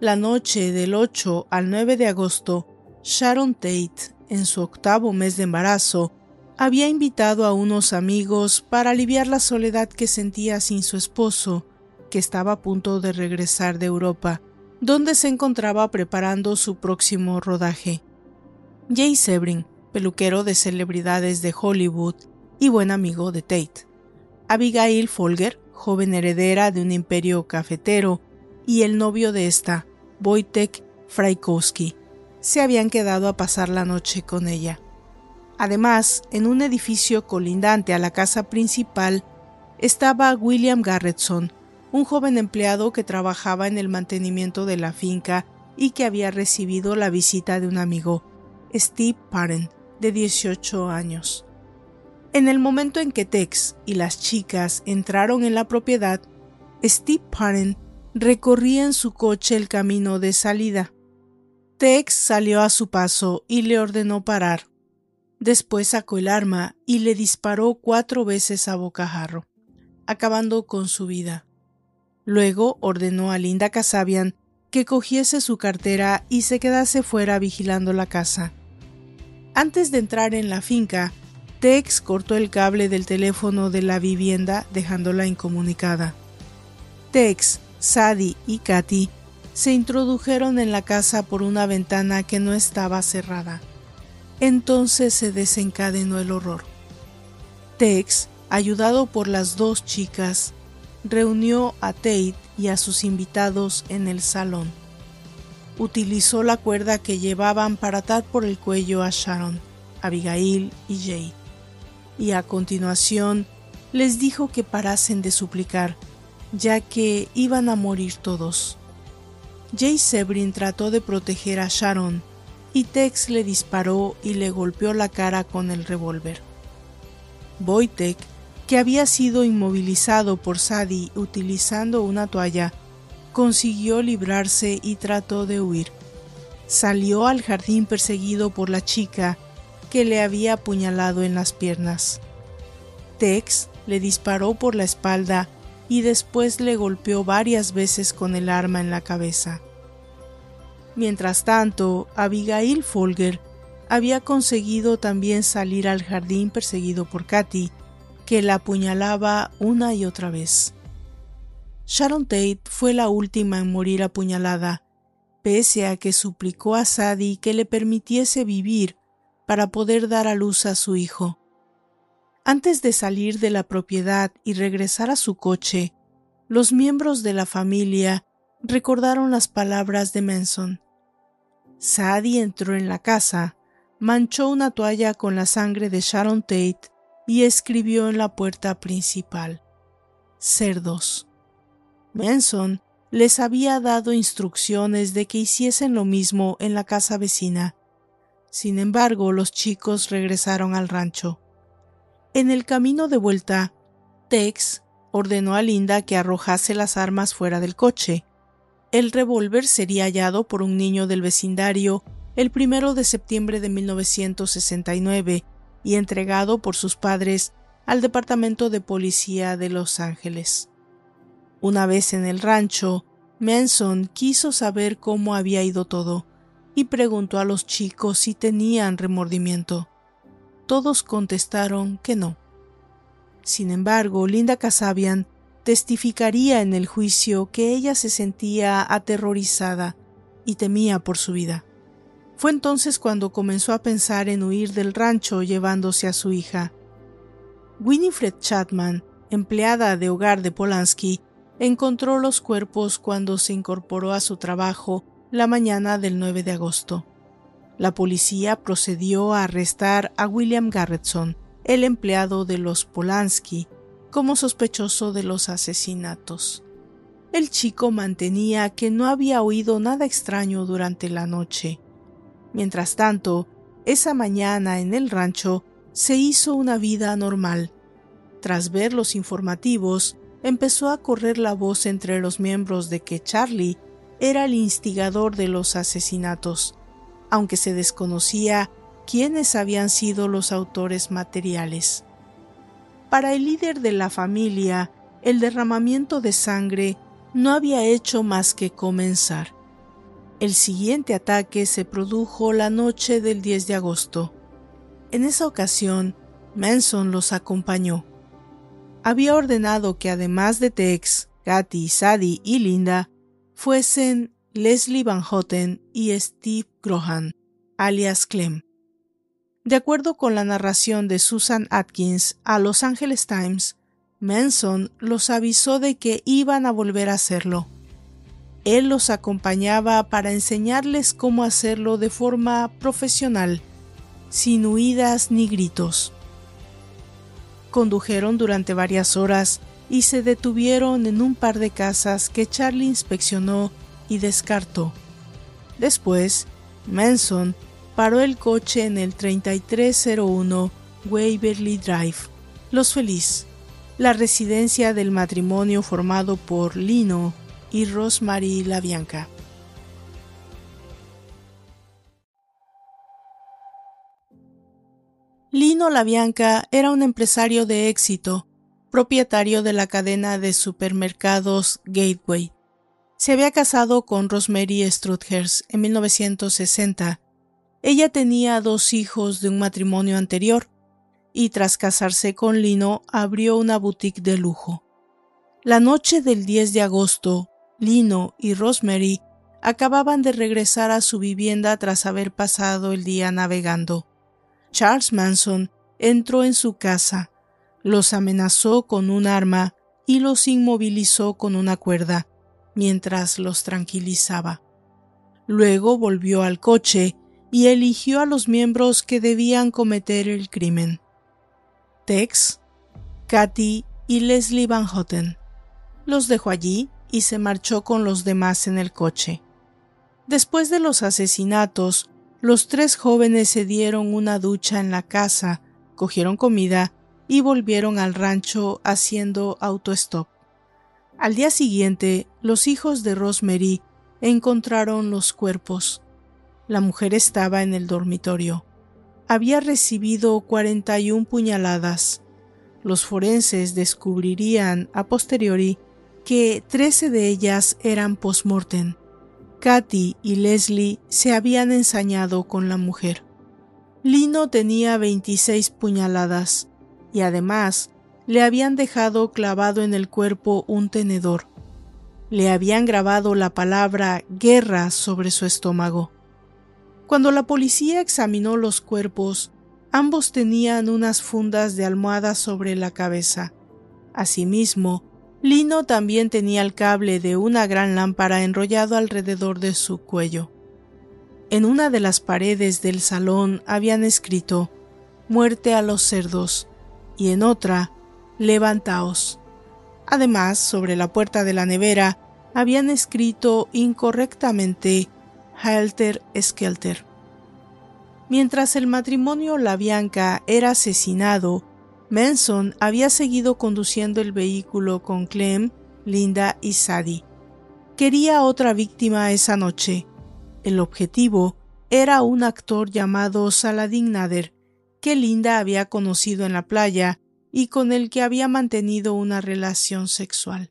La noche del 8 al 9 de agosto, Sharon Tate, en su octavo mes de embarazo, había invitado a unos amigos para aliviar la soledad que sentía sin su esposo, que estaba a punto de regresar de Europa, donde se encontraba preparando su próximo rodaje. Jay Sebring, peluquero de celebridades de Hollywood, y buen amigo de Tate. Abigail Folger, joven heredera de un imperio cafetero, y el novio de esta, Wojtek Frykowski, se habían quedado a pasar la noche con ella. Además, en un edificio colindante a la casa principal estaba William Garretson, un joven empleado que trabajaba en el mantenimiento de la finca y que había recibido la visita de un amigo, Steve Parent, de 18 años. En el momento en que Tex y las chicas entraron en la propiedad, Steve Parent recorría en su coche el camino de salida. Tex salió a su paso y le ordenó parar. Después sacó el arma y le disparó cuatro veces a bocajarro, acabando con su vida. Luego ordenó a Linda Casabian que cogiese su cartera y se quedase fuera vigilando la casa. Antes de entrar en la finca, Tex cortó el cable del teléfono de la vivienda dejándola incomunicada. Tex, Sadie y Katy se introdujeron en la casa por una ventana que no estaba cerrada. Entonces se desencadenó el horror. Tex, ayudado por las dos chicas, reunió a Tate y a sus invitados en el salón. Utilizó la cuerda que llevaban para atar por el cuello a Sharon, Abigail y Jay. Y a continuación les dijo que parasen de suplicar, ya que iban a morir todos. Jay Sebrin trató de proteger a Sharon y Tex le disparó y le golpeó la cara con el revólver. Boytek, que había sido inmovilizado por Sadie utilizando una toalla, consiguió librarse y trató de huir. Salió al jardín perseguido por la chica que le había apuñalado en las piernas. Tex le disparó por la espalda y después le golpeó varias veces con el arma en la cabeza. Mientras tanto, Abigail Folger había conseguido también salir al jardín perseguido por Katy, que la apuñalaba una y otra vez. Sharon Tate fue la última en morir apuñalada, pese a que suplicó a Sadie que le permitiese vivir para poder dar a luz a su hijo. Antes de salir de la propiedad y regresar a su coche, los miembros de la familia recordaron las palabras de Manson. Sadie entró en la casa, manchó una toalla con la sangre de Sharon Tate y escribió en la puerta principal: Cerdos. Manson les había dado instrucciones de que hiciesen lo mismo en la casa vecina. Sin embargo, los chicos regresaron al rancho. En el camino de vuelta, Tex ordenó a Linda que arrojase las armas fuera del coche. El revólver sería hallado por un niño del vecindario el primero de septiembre de 1969 y entregado por sus padres al Departamento de Policía de Los Ángeles. Una vez en el rancho, Manson quiso saber cómo había ido todo y preguntó a los chicos si tenían remordimiento todos contestaron que no. Sin embargo, Linda Casabian testificaría en el juicio que ella se sentía aterrorizada y temía por su vida. Fue entonces cuando comenzó a pensar en huir del rancho llevándose a su hija. Winifred Chapman, empleada de hogar de Polanski, encontró los cuerpos cuando se incorporó a su trabajo la mañana del 9 de agosto la policía procedió a arrestar a William Garretson, el empleado de los Polanski, como sospechoso de los asesinatos. El chico mantenía que no había oído nada extraño durante la noche. Mientras tanto, esa mañana en el rancho se hizo una vida normal. Tras ver los informativos, empezó a correr la voz entre los miembros de que Charlie era el instigador de los asesinatos aunque se desconocía quiénes habían sido los autores materiales. Para el líder de la familia, el derramamiento de sangre no había hecho más que comenzar. El siguiente ataque se produjo la noche del 10 de agosto. En esa ocasión, Manson los acompañó. Había ordenado que además de Tex, Katy, Sadie y Linda, fuesen Leslie Van Houten y Steve Grohan, alias Clem. De acuerdo con la narración de Susan Atkins a Los Angeles Times, Manson los avisó de que iban a volver a hacerlo. Él los acompañaba para enseñarles cómo hacerlo de forma profesional, sin huidas ni gritos. Condujeron durante varias horas y se detuvieron en un par de casas que Charlie inspeccionó y descartó. Después, Manson paró el coche en el 3301 Waverly Drive, Los Feliz, la residencia del matrimonio formado por Lino y Rosemary Labianca. Lino Labianca era un empresario de éxito propietario de la cadena de supermercados Gateway. Se había casado con Rosemary Struthers en 1960. Ella tenía dos hijos de un matrimonio anterior y tras casarse con Lino abrió una boutique de lujo. La noche del 10 de agosto, Lino y Rosemary acababan de regresar a su vivienda tras haber pasado el día navegando. Charles Manson entró en su casa, los amenazó con un arma y los inmovilizó con una cuerda, mientras los tranquilizaba. Luego volvió al coche y eligió a los miembros que debían cometer el crimen. Tex, Katy y Leslie Van Houten. Los dejó allí y se marchó con los demás en el coche. Después de los asesinatos, los tres jóvenes se dieron una ducha en la casa, cogieron comida y volvieron al rancho haciendo autostop. Al día siguiente, los hijos de Rosemary encontraron los cuerpos. La mujer estaba en el dormitorio. Había recibido 41 puñaladas. Los forenses descubrirían a posteriori que 13 de ellas eran post-mortem. Katy y Leslie se habían ensañado con la mujer. Lino tenía 26 puñaladas y además le habían dejado clavado en el cuerpo un tenedor. Le habían grabado la palabra guerra sobre su estómago. Cuando la policía examinó los cuerpos, ambos tenían unas fundas de almohada sobre la cabeza. Asimismo, Lino también tenía el cable de una gran lámpara enrollado alrededor de su cuello. En una de las paredes del salón habían escrito Muerte a los cerdos y en otra Levantaos. Además, sobre la puerta de la nevera habían escrito incorrectamente Helter Skelter. Mientras el matrimonio La Bianca era asesinado, Manson había seguido conduciendo el vehículo con Clem, Linda y Sadie. Quería otra víctima esa noche. El objetivo era un actor llamado Saladin Nader, que Linda había conocido en la playa y con el que había mantenido una relación sexual.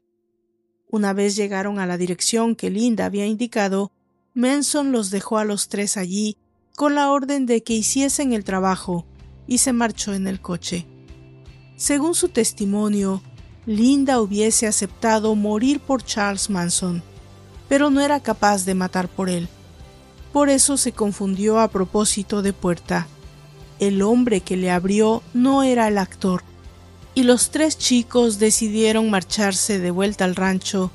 Una vez llegaron a la dirección que Linda había indicado, Manson los dejó a los tres allí con la orden de que hiciesen el trabajo y se marchó en el coche. Según su testimonio, Linda hubiese aceptado morir por Charles Manson, pero no era capaz de matar por él. Por eso se confundió a propósito de puerta. El hombre que le abrió no era el actor, y los tres chicos decidieron marcharse de vuelta al rancho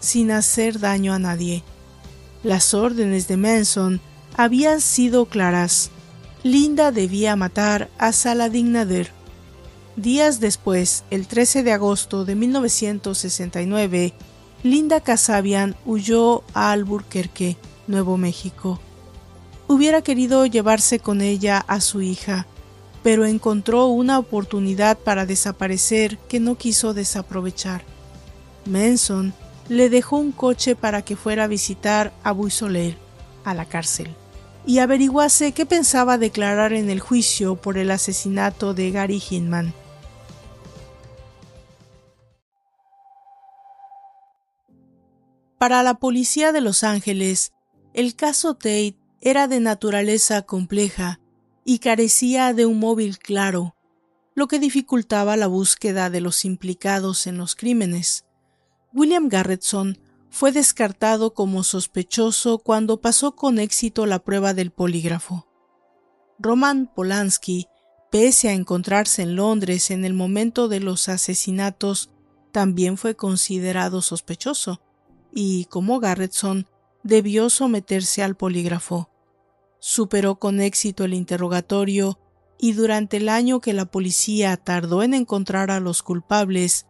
sin hacer daño a nadie. Las órdenes de Manson habían sido claras. Linda debía matar a Saladin Nader Días después, el 13 de agosto de 1969, Linda Casabian huyó a Albuquerque, Nuevo México. Hubiera querido llevarse con ella a su hija, pero encontró una oportunidad para desaparecer que no quiso desaprovechar. Manson le dejó un coche para que fuera a visitar a Buisoler, a la cárcel, y averiguase qué pensaba declarar en el juicio por el asesinato de Gary Hinman. Para la policía de Los Ángeles, el caso Tate era de naturaleza compleja y carecía de un móvil claro, lo que dificultaba la búsqueda de los implicados en los crímenes. William Garretson fue descartado como sospechoso cuando pasó con éxito la prueba del polígrafo. Roman Polanski, pese a encontrarse en Londres en el momento de los asesinatos, también fue considerado sospechoso y, como Garretson, debió someterse al polígrafo. Superó con éxito el interrogatorio y durante el año que la policía tardó en encontrar a los culpables,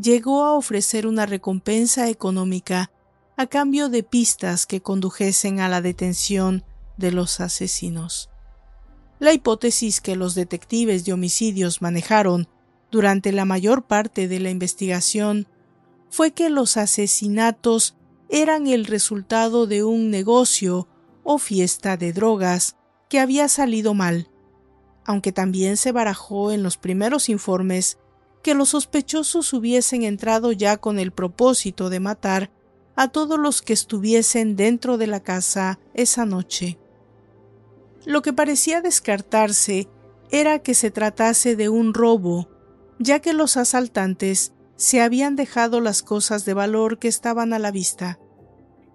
llegó a ofrecer una recompensa económica a cambio de pistas que condujesen a la detención de los asesinos. La hipótesis que los detectives de homicidios manejaron durante la mayor parte de la investigación fue que los asesinatos eran el resultado de un negocio o fiesta de drogas que había salido mal. aunque también se barajó en los primeros informes que los sospechosos hubiesen entrado ya con el propósito de matar a todos los que estuviesen dentro de la casa esa noche. Lo que parecía descartarse era que se tratase de un robo, ya que los asaltantes se habían dejado las cosas de valor que estaban a la vista.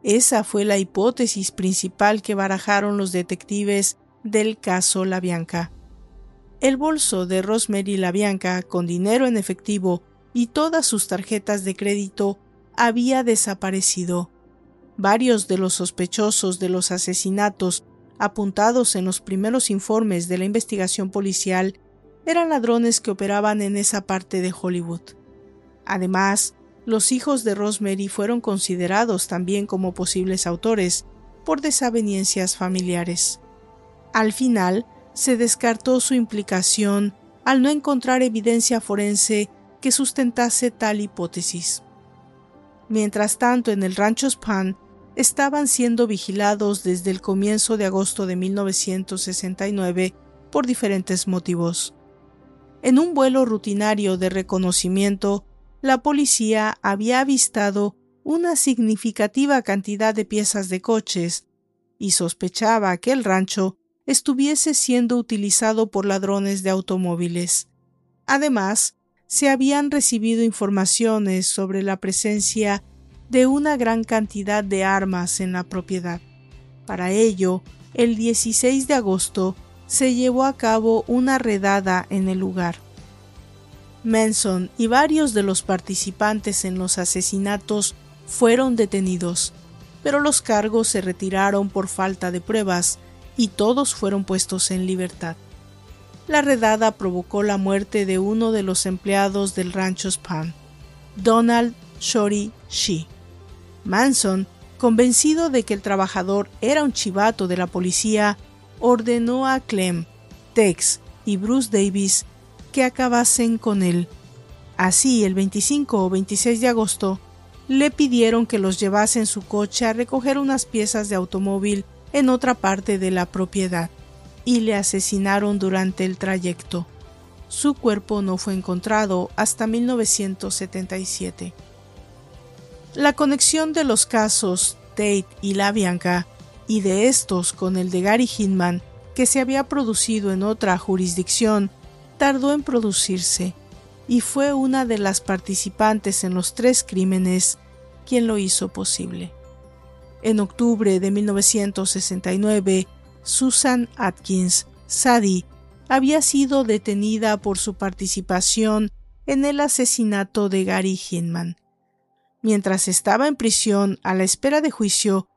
Esa fue la hipótesis principal que barajaron los detectives del caso La Bianca. El bolso de Rosemary La Bianca, con dinero en efectivo y todas sus tarjetas de crédito, había desaparecido. Varios de los sospechosos de los asesinatos apuntados en los primeros informes de la investigación policial eran ladrones que operaban en esa parte de Hollywood. Además, los hijos de Rosemary fueron considerados también como posibles autores por desavenencias familiares. Al final, se descartó su implicación al no encontrar evidencia forense que sustentase tal hipótesis. Mientras tanto, en el rancho Span estaban siendo vigilados desde el comienzo de agosto de 1969 por diferentes motivos. En un vuelo rutinario de reconocimiento, la policía había avistado una significativa cantidad de piezas de coches y sospechaba que el rancho estuviese siendo utilizado por ladrones de automóviles. Además, se habían recibido informaciones sobre la presencia de una gran cantidad de armas en la propiedad. Para ello, el 16 de agosto se llevó a cabo una redada en el lugar. Manson y varios de los participantes en los asesinatos fueron detenidos, pero los cargos se retiraron por falta de pruebas y todos fueron puestos en libertad. La redada provocó la muerte de uno de los empleados del rancho Spam, Donald Shorty Shee. Manson, convencido de que el trabajador era un chivato de la policía, ordenó a Clem, Tex y Bruce Davis que acabasen con él. Así, el 25 o 26 de agosto, le pidieron que los llevase en su coche a recoger unas piezas de automóvil en otra parte de la propiedad y le asesinaron durante el trayecto. Su cuerpo no fue encontrado hasta 1977. La conexión de los casos Tate y La Bianca y de estos con el de Gary Hinman, que se había producido en otra jurisdicción, tardó en producirse y fue una de las participantes en los tres crímenes quien lo hizo posible. En octubre de 1969, Susan Atkins, Sadie, había sido detenida por su participación en el asesinato de Gary Hinman. Mientras estaba en prisión a la espera de juicio,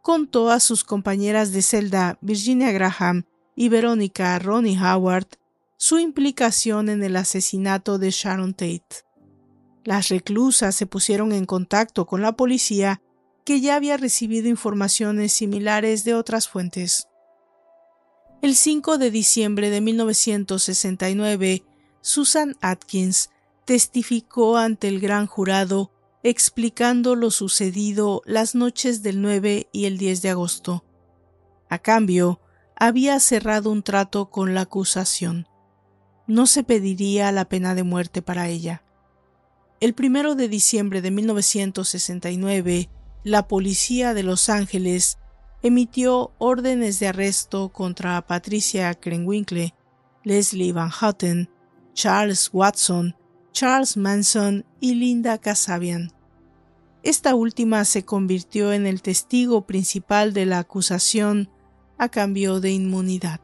contó a sus compañeras de celda Virginia Graham y Verónica Ronnie Howard su implicación en el asesinato de Sharon Tate. Las reclusas se pusieron en contacto con la policía que ya había recibido informaciones similares de otras fuentes. El 5 de diciembre de 1969, Susan Atkins testificó ante el gran jurado explicando lo sucedido las noches del 9 y el 10 de agosto. A cambio, había cerrado un trato con la acusación. No se pediría la pena de muerte para ella. El primero de diciembre de 1969, la policía de Los Ángeles emitió órdenes de arresto contra Patricia Krenwinkle, Leslie Van Houten, Charles Watson, Charles Manson y Linda Casabian. Esta última se convirtió en el testigo principal de la acusación a cambio de inmunidad.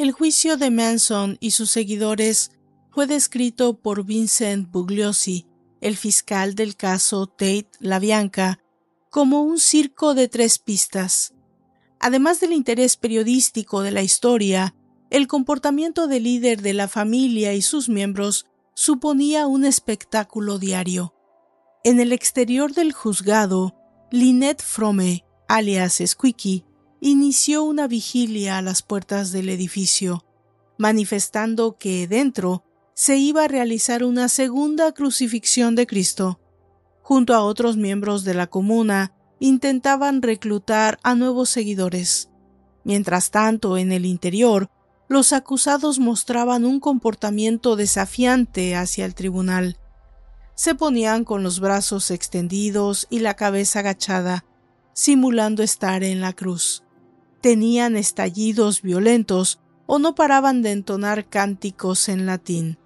El juicio de Manson y sus seguidores fue descrito por Vincent Bugliosi, el fiscal del caso Tate La Bianca, como un circo de tres pistas. Además del interés periodístico de la historia, el comportamiento del líder de la familia y sus miembros suponía un espectáculo diario. En el exterior del juzgado, Lynette Frome, alias Squeaky, inició una vigilia a las puertas del edificio, manifestando que dentro se iba a realizar una segunda crucifixión de Cristo. Junto a otros miembros de la comuna, intentaban reclutar a nuevos seguidores. Mientras tanto, en el interior, los acusados mostraban un comportamiento desafiante hacia el tribunal. Se ponían con los brazos extendidos y la cabeza agachada, simulando estar en la cruz. Tenían estallidos violentos o no paraban de entonar cánticos en latín.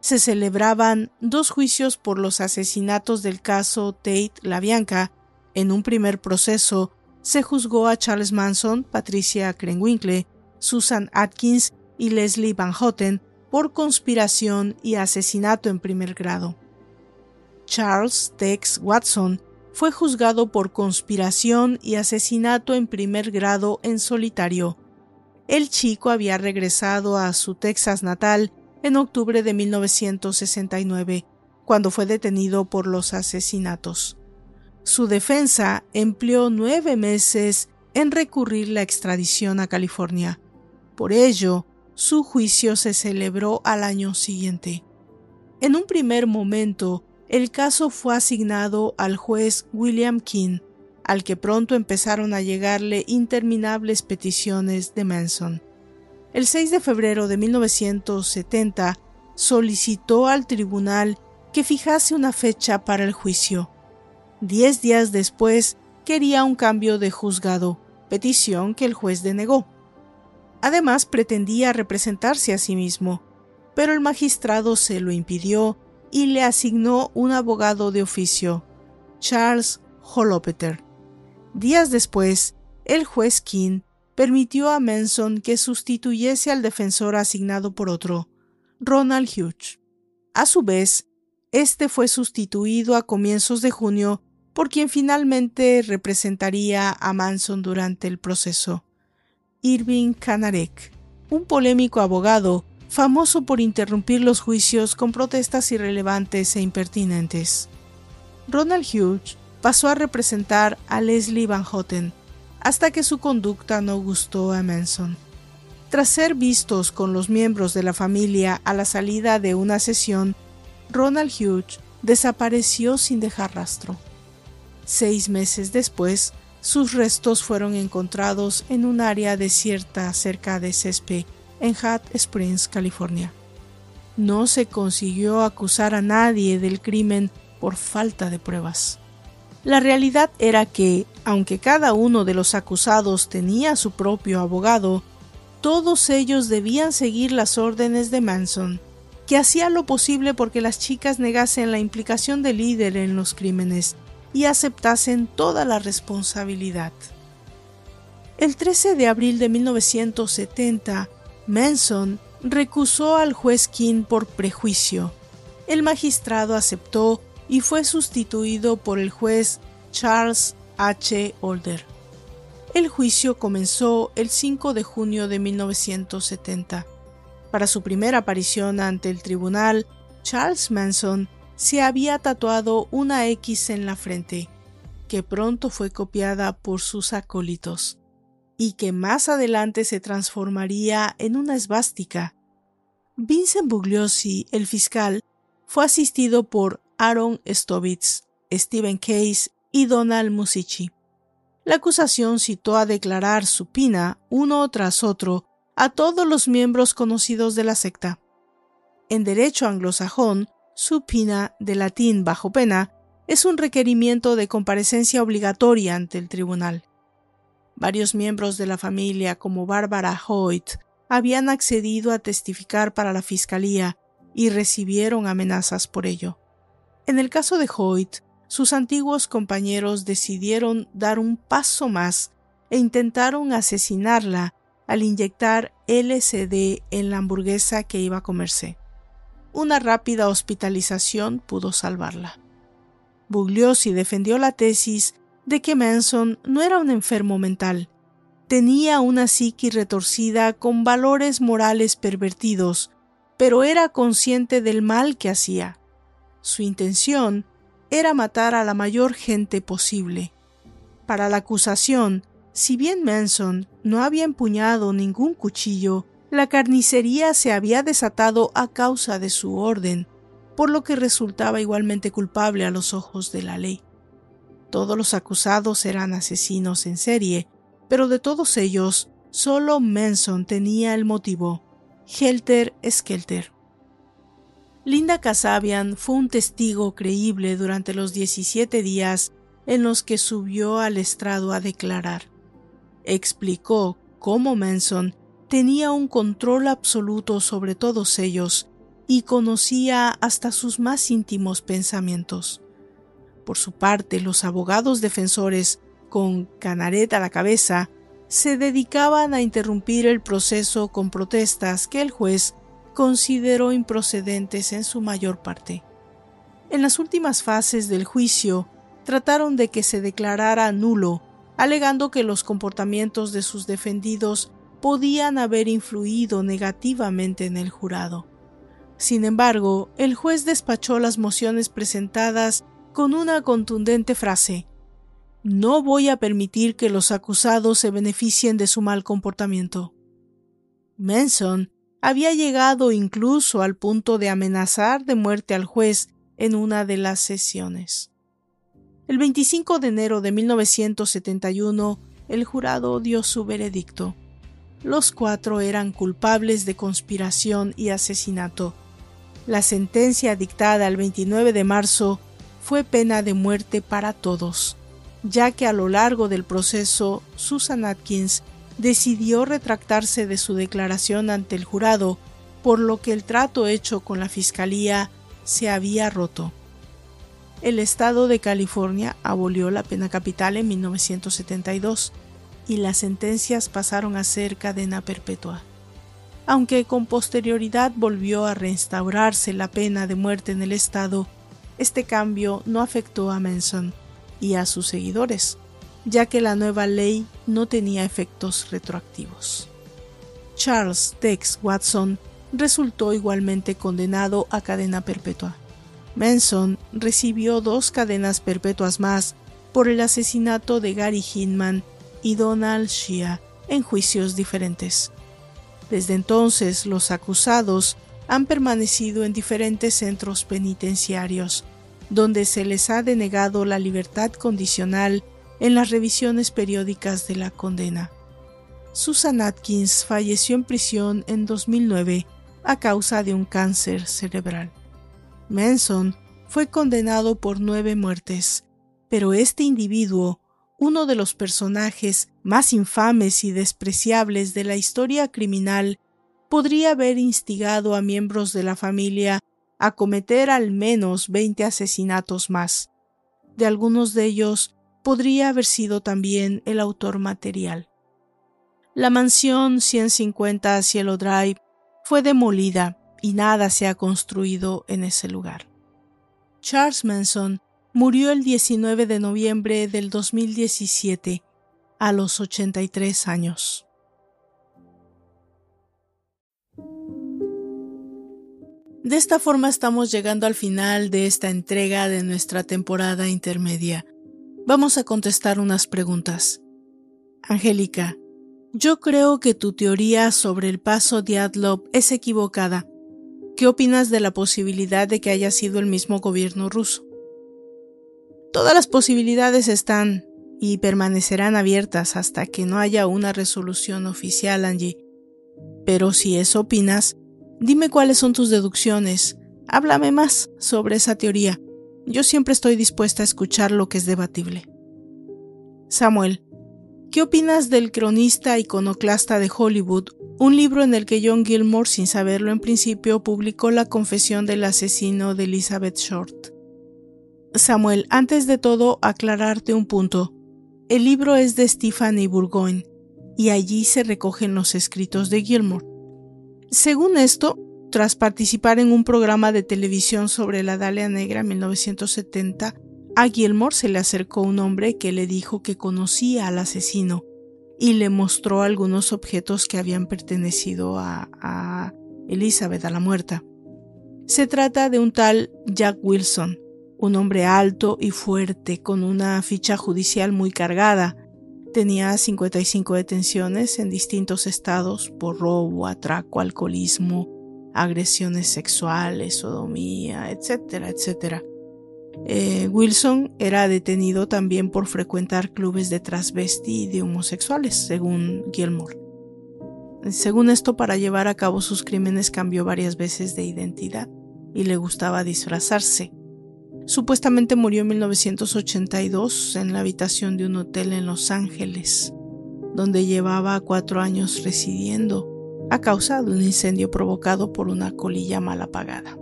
Se celebraban dos juicios por los asesinatos del caso Tate La Bianca. En un primer proceso se juzgó a Charles Manson, Patricia Krenwinkle, Susan Atkins y Leslie Van Houten por conspiración y asesinato en primer grado. Charles Tex Watson fue juzgado por conspiración y asesinato en primer grado en solitario. El chico había regresado a su Texas natal en octubre de 1969, cuando fue detenido por los asesinatos. Su defensa empleó nueve meses en recurrir la extradición a California. Por ello, su juicio se celebró al año siguiente. En un primer momento, el caso fue asignado al juez William King, al que pronto empezaron a llegarle interminables peticiones de Manson. El 6 de febrero de 1970 solicitó al tribunal que fijase una fecha para el juicio. Diez días después quería un cambio de juzgado, petición que el juez denegó. Además pretendía representarse a sí mismo, pero el magistrado se lo impidió y le asignó un abogado de oficio, Charles Holopeter. Días después, el juez King permitió a Manson que sustituyese al defensor asignado por otro, Ronald Hughes. A su vez, este fue sustituido a comienzos de junio por quien finalmente representaría a Manson durante el proceso. Irving Kanarek, un polémico abogado famoso por interrumpir los juicios con protestas irrelevantes e impertinentes. Ronald Hughes pasó a representar a Leslie Van Houten hasta que su conducta no gustó a Manson. Tras ser vistos con los miembros de la familia a la salida de una sesión, Ronald Hughes desapareció sin dejar rastro. Seis meses después, sus restos fueron encontrados en un área desierta cerca de Cespe, en Hot Springs, California. No se consiguió acusar a nadie del crimen por falta de pruebas. La realidad era que, aunque cada uno de los acusados tenía su propio abogado, todos ellos debían seguir las órdenes de Manson, que hacía lo posible porque las chicas negasen la implicación del líder en los crímenes y aceptasen toda la responsabilidad. El 13 de abril de 1970, Manson recusó al juez King por prejuicio. El magistrado aceptó y fue sustituido por el juez Charles H. Older. El juicio comenzó el 5 de junio de 1970. Para su primera aparición ante el tribunal, Charles Manson se había tatuado una X en la frente, que pronto fue copiada por sus acólitos, y que más adelante se transformaría en una esvástica. Vincent Bugliosi, el fiscal, fue asistido por Aaron Stovitz, Stephen Case y Donald Musici. La acusación citó a declarar supina uno tras otro a todos los miembros conocidos de la secta. En derecho anglosajón, supina de latín bajo pena, es un requerimiento de comparecencia obligatoria ante el tribunal. Varios miembros de la familia, como Barbara Hoyt, habían accedido a testificar para la fiscalía y recibieron amenazas por ello. En el caso de Hoyt, sus antiguos compañeros decidieron dar un paso más e intentaron asesinarla al inyectar LSD en la hamburguesa que iba a comerse. Una rápida hospitalización pudo salvarla. Bugliosi defendió la tesis de que Manson no era un enfermo mental, tenía una psiqui retorcida con valores morales pervertidos, pero era consciente del mal que hacía. Su intención era matar a la mayor gente posible. Para la acusación, si bien Manson no había empuñado ningún cuchillo, la carnicería se había desatado a causa de su orden, por lo que resultaba igualmente culpable a los ojos de la ley. Todos los acusados eran asesinos en serie, pero de todos ellos, solo Manson tenía el motivo. Helter Skelter. Linda Casabian fue un testigo creíble durante los 17 días en los que subió al estrado a declarar. Explicó cómo Manson tenía un control absoluto sobre todos ellos y conocía hasta sus más íntimos pensamientos. Por su parte, los abogados defensores, con Canaret a la cabeza, se dedicaban a interrumpir el proceso con protestas que el juez consideró improcedentes en su mayor parte. En las últimas fases del juicio, trataron de que se declarara nulo, alegando que los comportamientos de sus defendidos podían haber influido negativamente en el jurado. Sin embargo, el juez despachó las mociones presentadas con una contundente frase No voy a permitir que los acusados se beneficien de su mal comportamiento. Manson había llegado incluso al punto de amenazar de muerte al juez en una de las sesiones. El 25 de enero de 1971, el jurado dio su veredicto. Los cuatro eran culpables de conspiración y asesinato. La sentencia dictada el 29 de marzo fue pena de muerte para todos, ya que a lo largo del proceso Susan Atkins decidió retractarse de su declaración ante el jurado, por lo que el trato hecho con la Fiscalía se había roto. El estado de California abolió la pena capital en 1972 y las sentencias pasaron a ser cadena perpetua. Aunque con posterioridad volvió a reinstaurarse la pena de muerte en el estado, este cambio no afectó a Manson y a sus seguidores, ya que la nueva ley no tenía efectos retroactivos. Charles Tex Watson resultó igualmente condenado a cadena perpetua. Manson recibió dos cadenas perpetuas más por el asesinato de Gary Hinman y Donald Shea en juicios diferentes. Desde entonces, los acusados han permanecido en diferentes centros penitenciarios, donde se les ha denegado la libertad condicional en las revisiones periódicas de la condena. Susan Atkins falleció en prisión en 2009 a causa de un cáncer cerebral. Manson fue condenado por nueve muertes, pero este individuo, uno de los personajes más infames y despreciables de la historia criminal, podría haber instigado a miembros de la familia a cometer al menos 20 asesinatos más. De algunos de ellos podría haber sido también el autor material. La mansión 150 Cielo Drive fue demolida y nada se ha construido en ese lugar. Charles Manson murió el 19 de noviembre del 2017 a los 83 años. De esta forma estamos llegando al final de esta entrega de nuestra temporada intermedia. Vamos a contestar unas preguntas. Angélica, yo creo que tu teoría sobre el paso de Adlov es equivocada. ¿Qué opinas de la posibilidad de que haya sido el mismo gobierno ruso? Todas las posibilidades están y permanecerán abiertas hasta que no haya una resolución oficial, Angie. Pero si eso opinas, dime cuáles son tus deducciones. Háblame más sobre esa teoría. Yo siempre estoy dispuesta a escuchar lo que es debatible. Samuel, ¿qué opinas del cronista iconoclasta de Hollywood, un libro en el que John Gilmore, sin saberlo en principio, publicó la confesión del asesino de Elizabeth Short? Samuel, antes de todo, aclararte un punto. El libro es de Stephanie Burgoyne y allí se recogen los escritos de Gilmore. Según esto, tras participar en un programa de televisión sobre la Dalia Negra en 1970, a Gilmore se le acercó un hombre que le dijo que conocía al asesino y le mostró algunos objetos que habían pertenecido a, a Elizabeth, a la muerta. Se trata de un tal Jack Wilson, un hombre alto y fuerte con una ficha judicial muy cargada. Tenía 55 detenciones en distintos estados por robo, atraco, alcoholismo, agresiones sexuales, sodomía, etcétera, etcétera. Eh, Wilson era detenido también por frecuentar clubes de transvesti y de homosexuales, según Gilmore. Según esto, para llevar a cabo sus crímenes cambió varias veces de identidad y le gustaba disfrazarse. Supuestamente murió en 1982 en la habitación de un hotel en Los Ángeles, donde llevaba cuatro años residiendo a causa de un incendio provocado por una colilla mal apagada.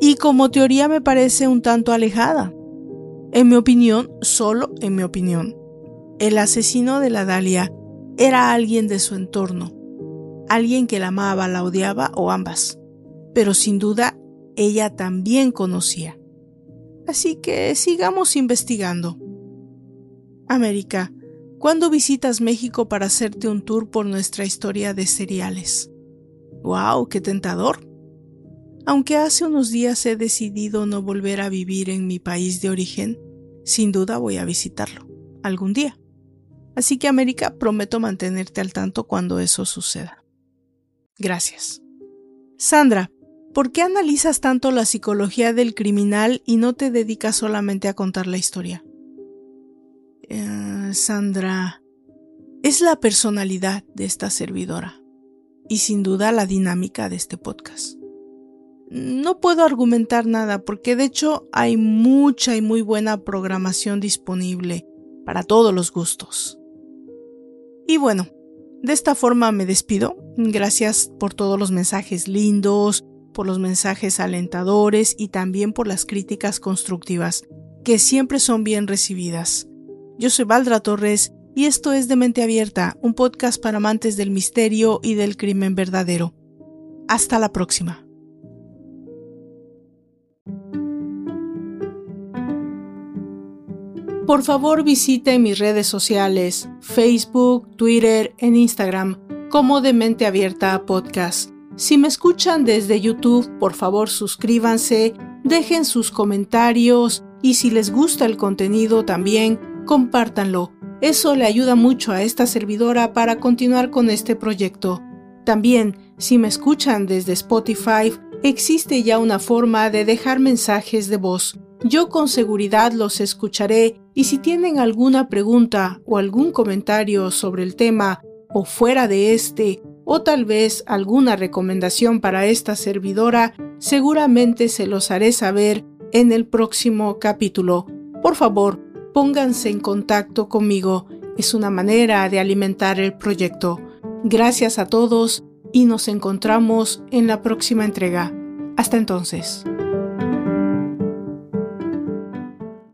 Y como teoría me parece un tanto alejada. En mi opinión, solo en mi opinión, el asesino de la Dalia era alguien de su entorno, alguien que la amaba, la odiaba o ambas, pero sin duda ella también conocía. Así que sigamos investigando. América, ¿cuándo visitas México para hacerte un tour por nuestra historia de cereales? ¡Wow! ¡Qué tentador! Aunque hace unos días he decidido no volver a vivir en mi país de origen, sin duda voy a visitarlo, algún día. Así que América, prometo mantenerte al tanto cuando eso suceda. Gracias. Sandra, ¿Por qué analizas tanto la psicología del criminal y no te dedicas solamente a contar la historia? Eh, Sandra, es la personalidad de esta servidora y sin duda la dinámica de este podcast. No puedo argumentar nada porque de hecho hay mucha y muy buena programación disponible para todos los gustos. Y bueno, de esta forma me despido. Gracias por todos los mensajes lindos, por los mensajes alentadores y también por las críticas constructivas, que siempre son bien recibidas. Yo soy Valdra Torres y esto es De Mente Abierta, un podcast para amantes del misterio y del crimen verdadero. Hasta la próxima. Por favor visite mis redes sociales, Facebook, Twitter, en Instagram, como De Mente Abierta Podcast si me escuchan desde YouTube, por favor suscríbanse, dejen sus comentarios y si les gusta el contenido también, compártanlo. Eso le ayuda mucho a esta servidora para continuar con este proyecto. También, si me escuchan desde Spotify, existe ya una forma de dejar mensajes de voz. Yo con seguridad los escucharé y si tienen alguna pregunta o algún comentario sobre el tema o fuera de este o tal vez alguna recomendación para esta servidora, seguramente se los haré saber en el próximo capítulo. Por favor, pónganse en contacto conmigo. Es una manera de alimentar el proyecto. Gracias a todos y nos encontramos en la próxima entrega. Hasta entonces.